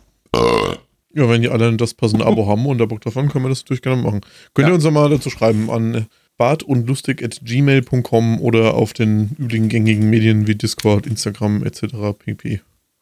Speaker 1: Ja, wenn die alle das passende Abo haben und da Bock drauf haben, können wir das natürlich gerne machen. Könnt ihr
Speaker 2: Ja.
Speaker 1: uns auch mal dazu schreiben an bartundlustig.gmail.com oder auf den üblichen gängigen Medien wie Discord, Instagram etc. pp.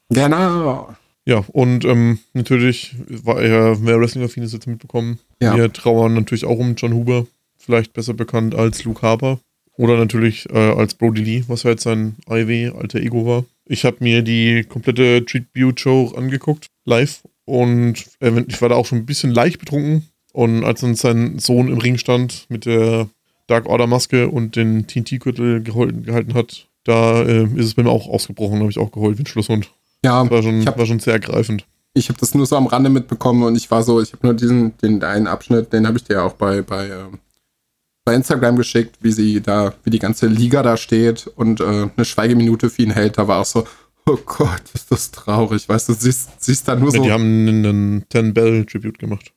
Speaker 2: Genau.
Speaker 1: Ja, und ähm, natürlich war er, wer Wrestling-affin ist, jetzt mitbekommen.
Speaker 2: Ja.
Speaker 1: Wir trauern natürlich auch um John Huber, vielleicht besser bekannt als Luke Harper. Oder natürlich äh, als Brody Lee, was ja jetzt sein IW, alter Ego war. Ich habe mir die komplette Tribute-Show angeguckt, live. Und äh, ich war da auch schon ein bisschen leicht betrunken. Und als dann sein Sohn im Ring stand mit der Dark Order Maske und den TNT-Gürtel gehalten hat, da äh, ist es bei mir auch ausgebrochen, habe ich auch geheult wie ein Schlusshund.
Speaker 2: Ja,
Speaker 1: War schon,
Speaker 2: habe
Speaker 1: war schon sehr ergreifend.
Speaker 2: ich hab das nur so am Rande mitbekommen und ich war so, ich habe nur diesen, den einen Abschnitt, den habe ich dir ja auch bei, bei, ähm, bei Instagram geschickt, wie sie da, wie die ganze Liga da steht und äh, eine Schweigeminute für ihn hält. Da war auch so, oh Gott, ist das traurig. Weißt du, siehst, siehst da nur
Speaker 1: Ja,
Speaker 2: so,
Speaker 1: die haben einen Ten Bell Tribute gemacht.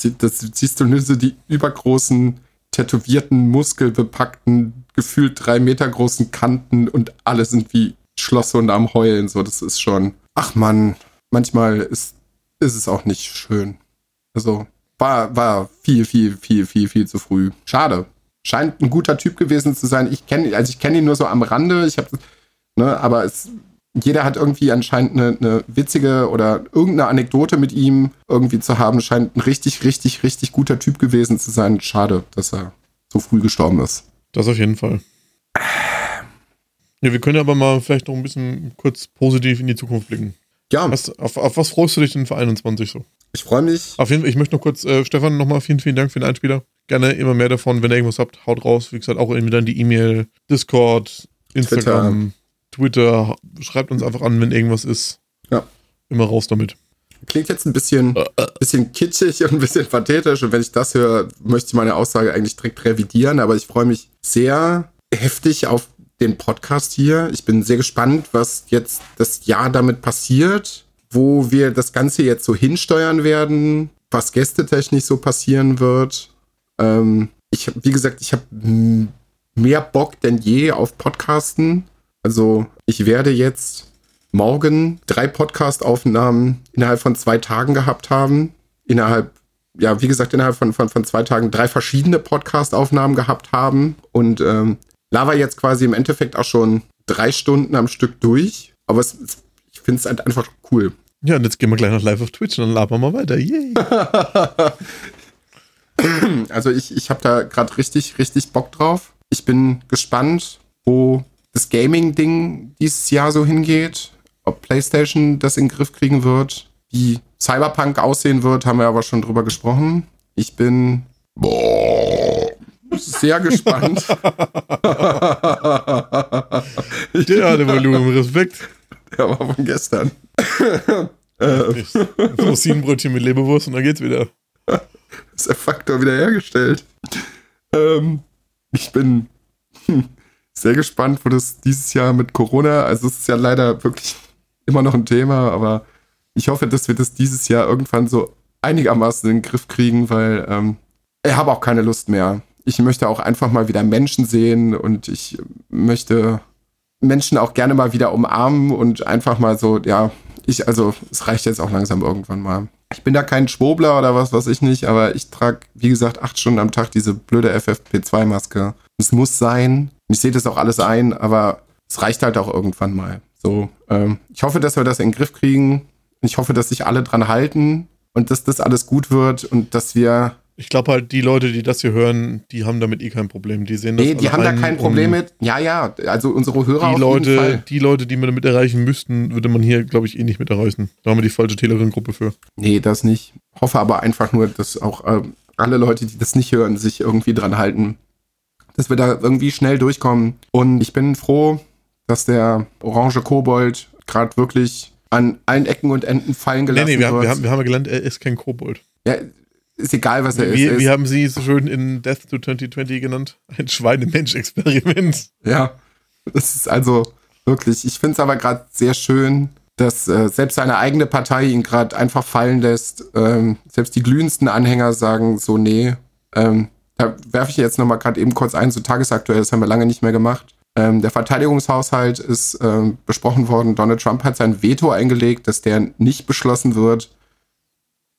Speaker 2: sie- das, siehst du nur so die übergroßen, tätowierten, muskelbepackten, gefühlt drei Meter großen Kanten und alle sind wie Schlosse und am Heulen. So, das ist schon. Ach man, manchmal ist, ist es auch nicht schön. Also, war, war viel, viel, viel, viel, viel zu früh. Schade. Scheint ein guter Typ gewesen zu sein. Ich kenne, also ich kenne ihn nur so am Rande. Ich habe, ne, aber es, jeder hat irgendwie anscheinend eine, eine witzige oder irgendeine Anekdote mit ihm irgendwie zu haben. Scheint ein richtig, richtig, richtig guter Typ gewesen zu sein. Schade, dass er so früh gestorben ist.
Speaker 1: Das auf jeden Fall. Ja, wir können aber mal vielleicht noch ein bisschen kurz positiv in die Zukunft blicken.
Speaker 2: Ja,
Speaker 1: Was, auf, auf was freust du dich denn für 21 so?
Speaker 2: ich freue mich.
Speaker 1: Auf jeden Fall, ich möchte noch kurz, äh, Stefan, nochmal vielen, vielen Dank für den Einspieler. Gerne immer mehr davon, wenn ihr irgendwas habt, haut raus. Wie gesagt, auch entweder in die E-Mail, Discord, Instagram, Twitter. Schreibt uns einfach an, wenn irgendwas ist.
Speaker 2: Ja.
Speaker 1: Immer raus damit.
Speaker 2: Klingt jetzt ein bisschen, bisschen kitschig und ein bisschen pathetisch. Und wenn ich das höre, möchte ich meine Aussage eigentlich direkt revidieren. Aber ich freue mich sehr heftig auf den Podcast hier. Ich bin sehr gespannt, was jetzt das Jahr damit passiert, wo wir das Ganze jetzt so hinsteuern werden, was gästetechnisch so passieren wird. Ähm, ich, wie gesagt, ich habe mehr Bock denn je auf Podcasten. Also ich werde jetzt morgen drei Podcast-Aufnahmen innerhalb von zwei Tagen gehabt haben. Innerhalb, ja, wie gesagt, innerhalb von, von, von zwei Tagen drei verschiedene Podcast-Aufnahmen gehabt haben. Und ähm, Lava jetzt quasi im Endeffekt auch schon drei Stunden am Stück durch. Aber es, es, ich finde es halt einfach cool.
Speaker 1: Ja, und jetzt gehen wir gleich noch live auf Twitch und dann labern wir weiter. Yay.
Speaker 2: Also ich, ich habe da gerade richtig, richtig Bock drauf. Ich bin gespannt, wo das Gaming-Ding dieses Jahr so hingeht. Ob PlayStation das in den Griff kriegen wird. Wie Cyberpunk aussehen wird, haben wir aber schon drüber gesprochen. Ich bin sehr gespannt.
Speaker 1: Der hatte Volumen, Respekt.
Speaker 2: Der war von gestern.
Speaker 1: Rosinenbrötchen mit Leberwurst und dann geht's wieder.
Speaker 2: ist der Faktor wiederhergestellt. Ähm, ich bin hm, sehr gespannt, wo das dieses Jahr mit Corona, also es ist ja leider wirklich immer noch ein Thema, aber ich hoffe, dass wir das dieses Jahr irgendwann so einigermaßen in den Griff kriegen, weil ähm, ich habe auch keine Lust mehr. Ich möchte auch einfach mal wieder Menschen sehen und ich möchte Menschen auch gerne mal wieder umarmen und einfach mal so, ja, ich, also es reicht jetzt auch langsam irgendwann mal. Ich bin da kein Schwobler oder was weiß ich nicht, aber ich trage, wie gesagt, acht Stunden am Tag diese blöde FFP2-Maske. Es muss sein. Ich sehe das auch alles ein, aber es reicht halt auch irgendwann mal. So, ähm, ich hoffe, dass wir das in den Griff kriegen. Ich hoffe, dass sich alle dran halten und dass das alles gut wird und dass wir
Speaker 1: Ich glaube halt, die Leute, die das hier hören, die haben damit eh kein Problem. Die sehen das
Speaker 2: Nee, die haben da
Speaker 1: ein
Speaker 2: kein Problem mit. Ja, ja, also unsere Hörer
Speaker 1: Die
Speaker 2: auf jeden
Speaker 1: Leute,
Speaker 2: Fall.
Speaker 1: die Leute, die man damit erreichen müssten, würde man hier, glaube ich, eh nicht mit erreichen. Da haben wir die falsche Telegram-Gruppe für.
Speaker 2: Nee, das nicht. Hoffe aber einfach nur, dass auch ähm, alle Leute, die das nicht hören, sich irgendwie dran halten. Dass wir da irgendwie schnell durchkommen. Und ich bin froh, dass der orange Kobold gerade wirklich an allen Ecken und Enden fallen
Speaker 1: Nee,
Speaker 2: gelassen
Speaker 1: nee, wir haben,
Speaker 2: wird.
Speaker 1: wir, haben, wir haben ja gelernt, er ist kein Kobold.
Speaker 2: ja, ist egal, was er
Speaker 1: Wie,
Speaker 2: ist.
Speaker 1: wie haben sie so schön in Death to 2020 genannt? Ein Schweinemensch-Experiment.
Speaker 2: Ja, das ist also wirklich, ich finde es aber gerade sehr schön, dass äh, selbst seine eigene Partei ihn gerade einfach fallen lässt. Ähm, selbst die glühendsten Anhänger sagen so, nee, ähm, da werfe ich jetzt nochmal gerade eben kurz ein, so tagesaktuell, das haben wir lange nicht mehr gemacht. Ähm, der Verteidigungshaushalt ist ähm, besprochen worden. Donald Trump hat sein Veto eingelegt, dass der nicht beschlossen wird.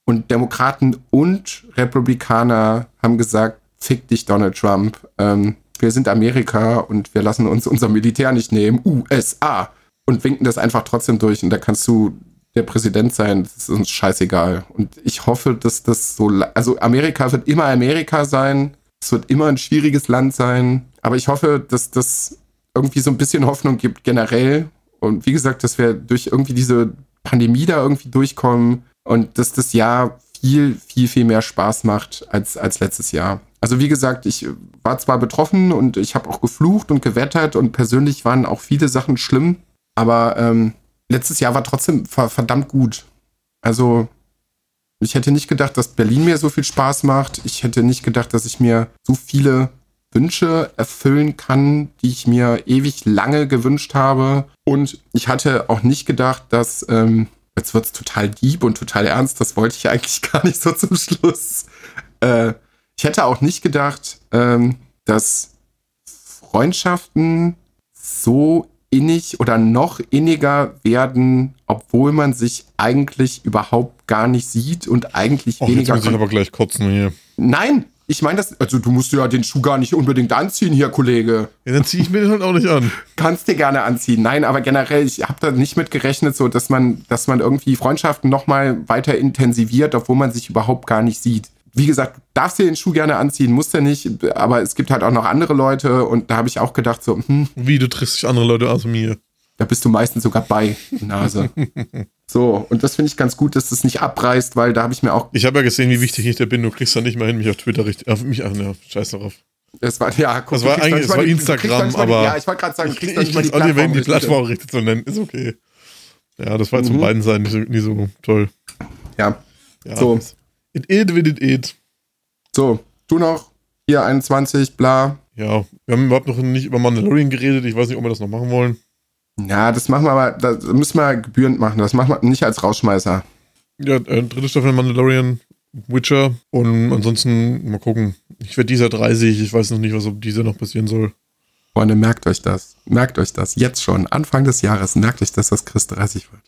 Speaker 2: Und Demokraten und Republikaner haben gesagt, fick dich, Donald Trump. Ähm, wir sind Amerika und wir lassen uns unser Militär nicht nehmen. USA. Und winken das einfach trotzdem durch. Und da kannst du der Präsident sein. Das ist uns scheißegal. Und ich hoffe, dass das so. Also Amerika wird immer Amerika sein. Es wird immer ein schwieriges Land sein. Aber ich hoffe, dass das irgendwie so ein bisschen Hoffnung gibt, generell. Und wie gesagt, dass wir durch irgendwie diese Pandemie da irgendwie durchkommen und dass das Jahr viel, viel, viel mehr Spaß macht als, als letztes Jahr. Also wie gesagt, ich war zwar betroffen und ich habe auch geflucht und gewettert und persönlich waren auch viele Sachen schlimm, aber ähm, letztes Jahr war trotzdem ver verdammt gut. Also ich hätte nicht gedacht, dass Berlin mir so viel Spaß macht. Ich hätte nicht gedacht, dass ich mir so viele Wünsche erfüllen kann, die ich mir ewig lange gewünscht habe. Und ich hatte auch nicht gedacht, dass, ähm, jetzt wird's total deep und total ernst, das wollte ich eigentlich gar nicht so zum Schluss. Äh, ich hätte auch nicht gedacht, ähm, dass Freundschaften so innig oder noch inniger werden, obwohl man sich eigentlich überhaupt gar nicht sieht und eigentlich
Speaker 1: Oh, jetzt
Speaker 2: weniger
Speaker 1: muss ich aber gleich kotzen hier.
Speaker 2: Nein, ich meine das, also du musst ja den Schuh gar nicht unbedingt anziehen hier, Kollege.
Speaker 1: Ja, dann ziehe ich mir den halt auch nicht an.
Speaker 2: Kannst dir gerne anziehen. Nein, aber generell, ich habe da nicht mit gerechnet, so dass man, dass man irgendwie Freundschaften nochmal weiter intensiviert, obwohl man sich überhaupt gar nicht sieht. Wie gesagt, du darfst dir den Schuh gerne anziehen, musst ja nicht, aber es gibt halt auch noch andere Leute und da habe ich auch gedacht, so, hm,
Speaker 1: Wie, du triffst dich andere Leute aus mir.
Speaker 2: da bist du meistens sogar bei, Nase. so, und das finde ich ganz gut, dass das nicht abreißt, weil da habe ich mir auch
Speaker 1: Ich habe ja gesehen, wie wichtig ich da bin. Du kriegst da nicht mal hin, mich auf Twitter richtig. Auf mich, ach ne, scheiß darauf.
Speaker 2: Das war, ja, guck,
Speaker 1: Das
Speaker 2: du
Speaker 1: war eigentlich- das war
Speaker 2: die- du
Speaker 1: Instagram,
Speaker 2: mal die-
Speaker 1: aber-
Speaker 2: Ja, ich wollte gerade sagen, du
Speaker 1: Ich,
Speaker 2: kriegst
Speaker 1: ich,
Speaker 2: noch nicht mal die
Speaker 1: ich wenn die. Plattform richtig zu nennen. Ist okay. Ja, das war jetzt
Speaker 2: Mhm.
Speaker 1: von beiden Seiten nicht so, nicht so toll.
Speaker 2: Ja,
Speaker 1: Ja,
Speaker 2: So.
Speaker 1: It it, it it, it.
Speaker 2: so, du noch, hier 21, bla.
Speaker 1: Ja, wir haben überhaupt noch nicht über Mandalorian geredet. Ich weiß nicht, ob wir das noch machen wollen.
Speaker 2: Ja, das machen wir aber, das müssen wir gebührend machen. Das machen wir nicht als Rausschmeißer.
Speaker 1: Ja, äh, dritte Staffel Mandalorian, Witcher und ansonsten mal gucken. Ich werde dieser 30, ich weiß noch nicht, was ob dieser noch passieren soll.
Speaker 2: Freunde, merkt euch das. Merkt euch das. Jetzt schon, Anfang des Jahres, merkt euch, dass das Chris 30 wird.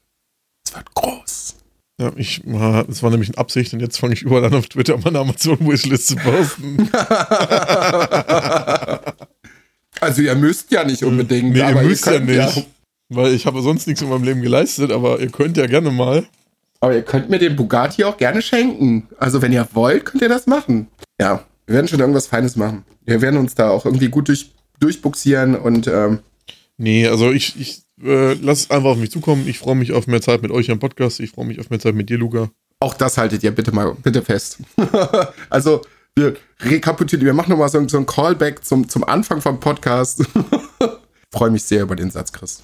Speaker 2: Es wird groß.
Speaker 1: Ja, ich, es war nämlich eine Absicht und jetzt fange ich überall an auf Twitter meine Amazon-Wishlist zu posten.
Speaker 2: Also ihr müsst ja nicht unbedingt.
Speaker 1: nee, ihr
Speaker 2: aber
Speaker 1: müsst ja
Speaker 2: könnt
Speaker 1: nicht. Weil ich habe sonst nichts in meinem Leben geleistet, aber ihr könnt ja gerne mal.
Speaker 2: Aber ihr könnt mir den Bugatti auch gerne schenken. Also wenn ihr wollt, könnt ihr das machen. Ja, wir werden schon irgendwas Feines machen. Wir werden uns da auch irgendwie gut durch, durchbuxieren und ähm,
Speaker 1: Nee, also ich, ich äh, lass es einfach auf mich zukommen. Ich freue mich auf mehr Zeit mit euch am Podcast. Ich freue mich auf mehr Zeit mit dir, Luca.
Speaker 2: auch das haltet ihr bitte mal bitte fest. also wir rekapitulieren, wir machen nochmal so, so ein Callback zum, zum Anfang vom Podcast. Freue mich sehr über den Satz, Chris.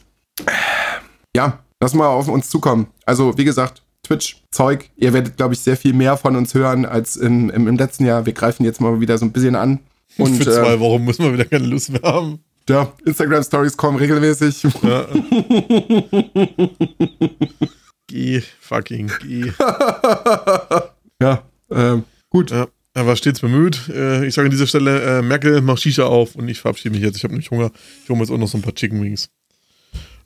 Speaker 2: Ja, lass mal auf uns zukommen. Also, wie gesagt, Twitch, Zeug, ihr werdet, glaube ich, sehr viel mehr von uns hören als im, im, im letzten Jahr. Wir greifen jetzt mal wieder so ein bisschen an. Und
Speaker 1: Für
Speaker 2: äh,
Speaker 1: zwei Wochen müssen wir wieder keine Lust mehr haben.
Speaker 2: Ja, Instagram-Stories kommen regelmäßig.
Speaker 1: Ja. geh, fucking, geh.
Speaker 2: ja, ähm, gut.
Speaker 1: Ja, er war stets bemüht. Äh, ich sage an dieser Stelle, äh, Merkel, mach Shisha auf und ich verabschiede mich jetzt. Ich habe nämlich Hunger. Ich hole mir jetzt auch noch so ein paar Chicken Wings.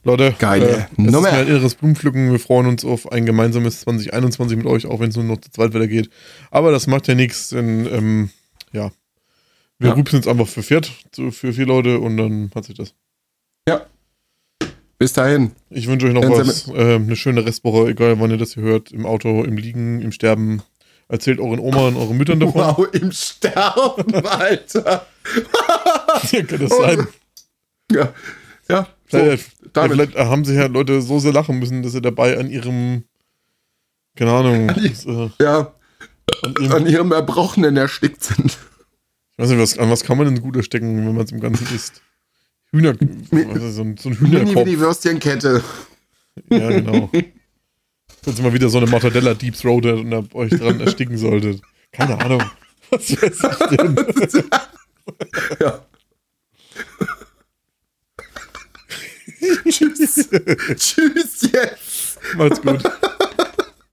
Speaker 1: Leute,
Speaker 2: Geile
Speaker 1: äh, es ist mir ein inneres Blumenpflücken. Wir freuen uns auf ein gemeinsames 2021 mit euch, auch wenn es nur noch zu zweit weitergeht. Aber das macht ja nichts, denn ähm, ja, wir
Speaker 2: Ja.
Speaker 1: rübsen jetzt einfach für so für vier Leute und dann hat sich das.
Speaker 2: Ja. Bis dahin.
Speaker 1: Ich wünsche euch noch was. Äh, eine schöne Restwoche, egal wann ihr das hier hört. Im Auto, im Liegen, im Sterben. Erzählt euren Oma und euren Müttern davon.
Speaker 2: Wow, im Sterben, Alter.
Speaker 1: Ja, kann das sein.
Speaker 2: Ja, ja. So,
Speaker 1: Vielleicht,
Speaker 2: damit.
Speaker 1: vielleicht haben sich ja Leute so sehr lachen müssen, dass sie dabei an ihrem, keine Ahnung,
Speaker 2: die-
Speaker 1: das, äh,
Speaker 2: Ja,
Speaker 1: an ihrem,
Speaker 2: an ihrem Erbrochenen erstickt sind.
Speaker 1: Nicht, was, an was kann man denn gut erstecken, wenn man es im Ganzen isst? Hühner, ist so ein, so ein
Speaker 2: Mini
Speaker 1: Hühnerkopf.
Speaker 2: die Würstchenkette.
Speaker 1: Ja, genau. Falls ihr mal wieder so eine Mortadella Deep Throatet und euch dran ersticken solltet. Keine Ahnung. Was weiß ich denn?
Speaker 2: Ja. Tschüss. Tschüss jetzt.
Speaker 1: Macht's gut.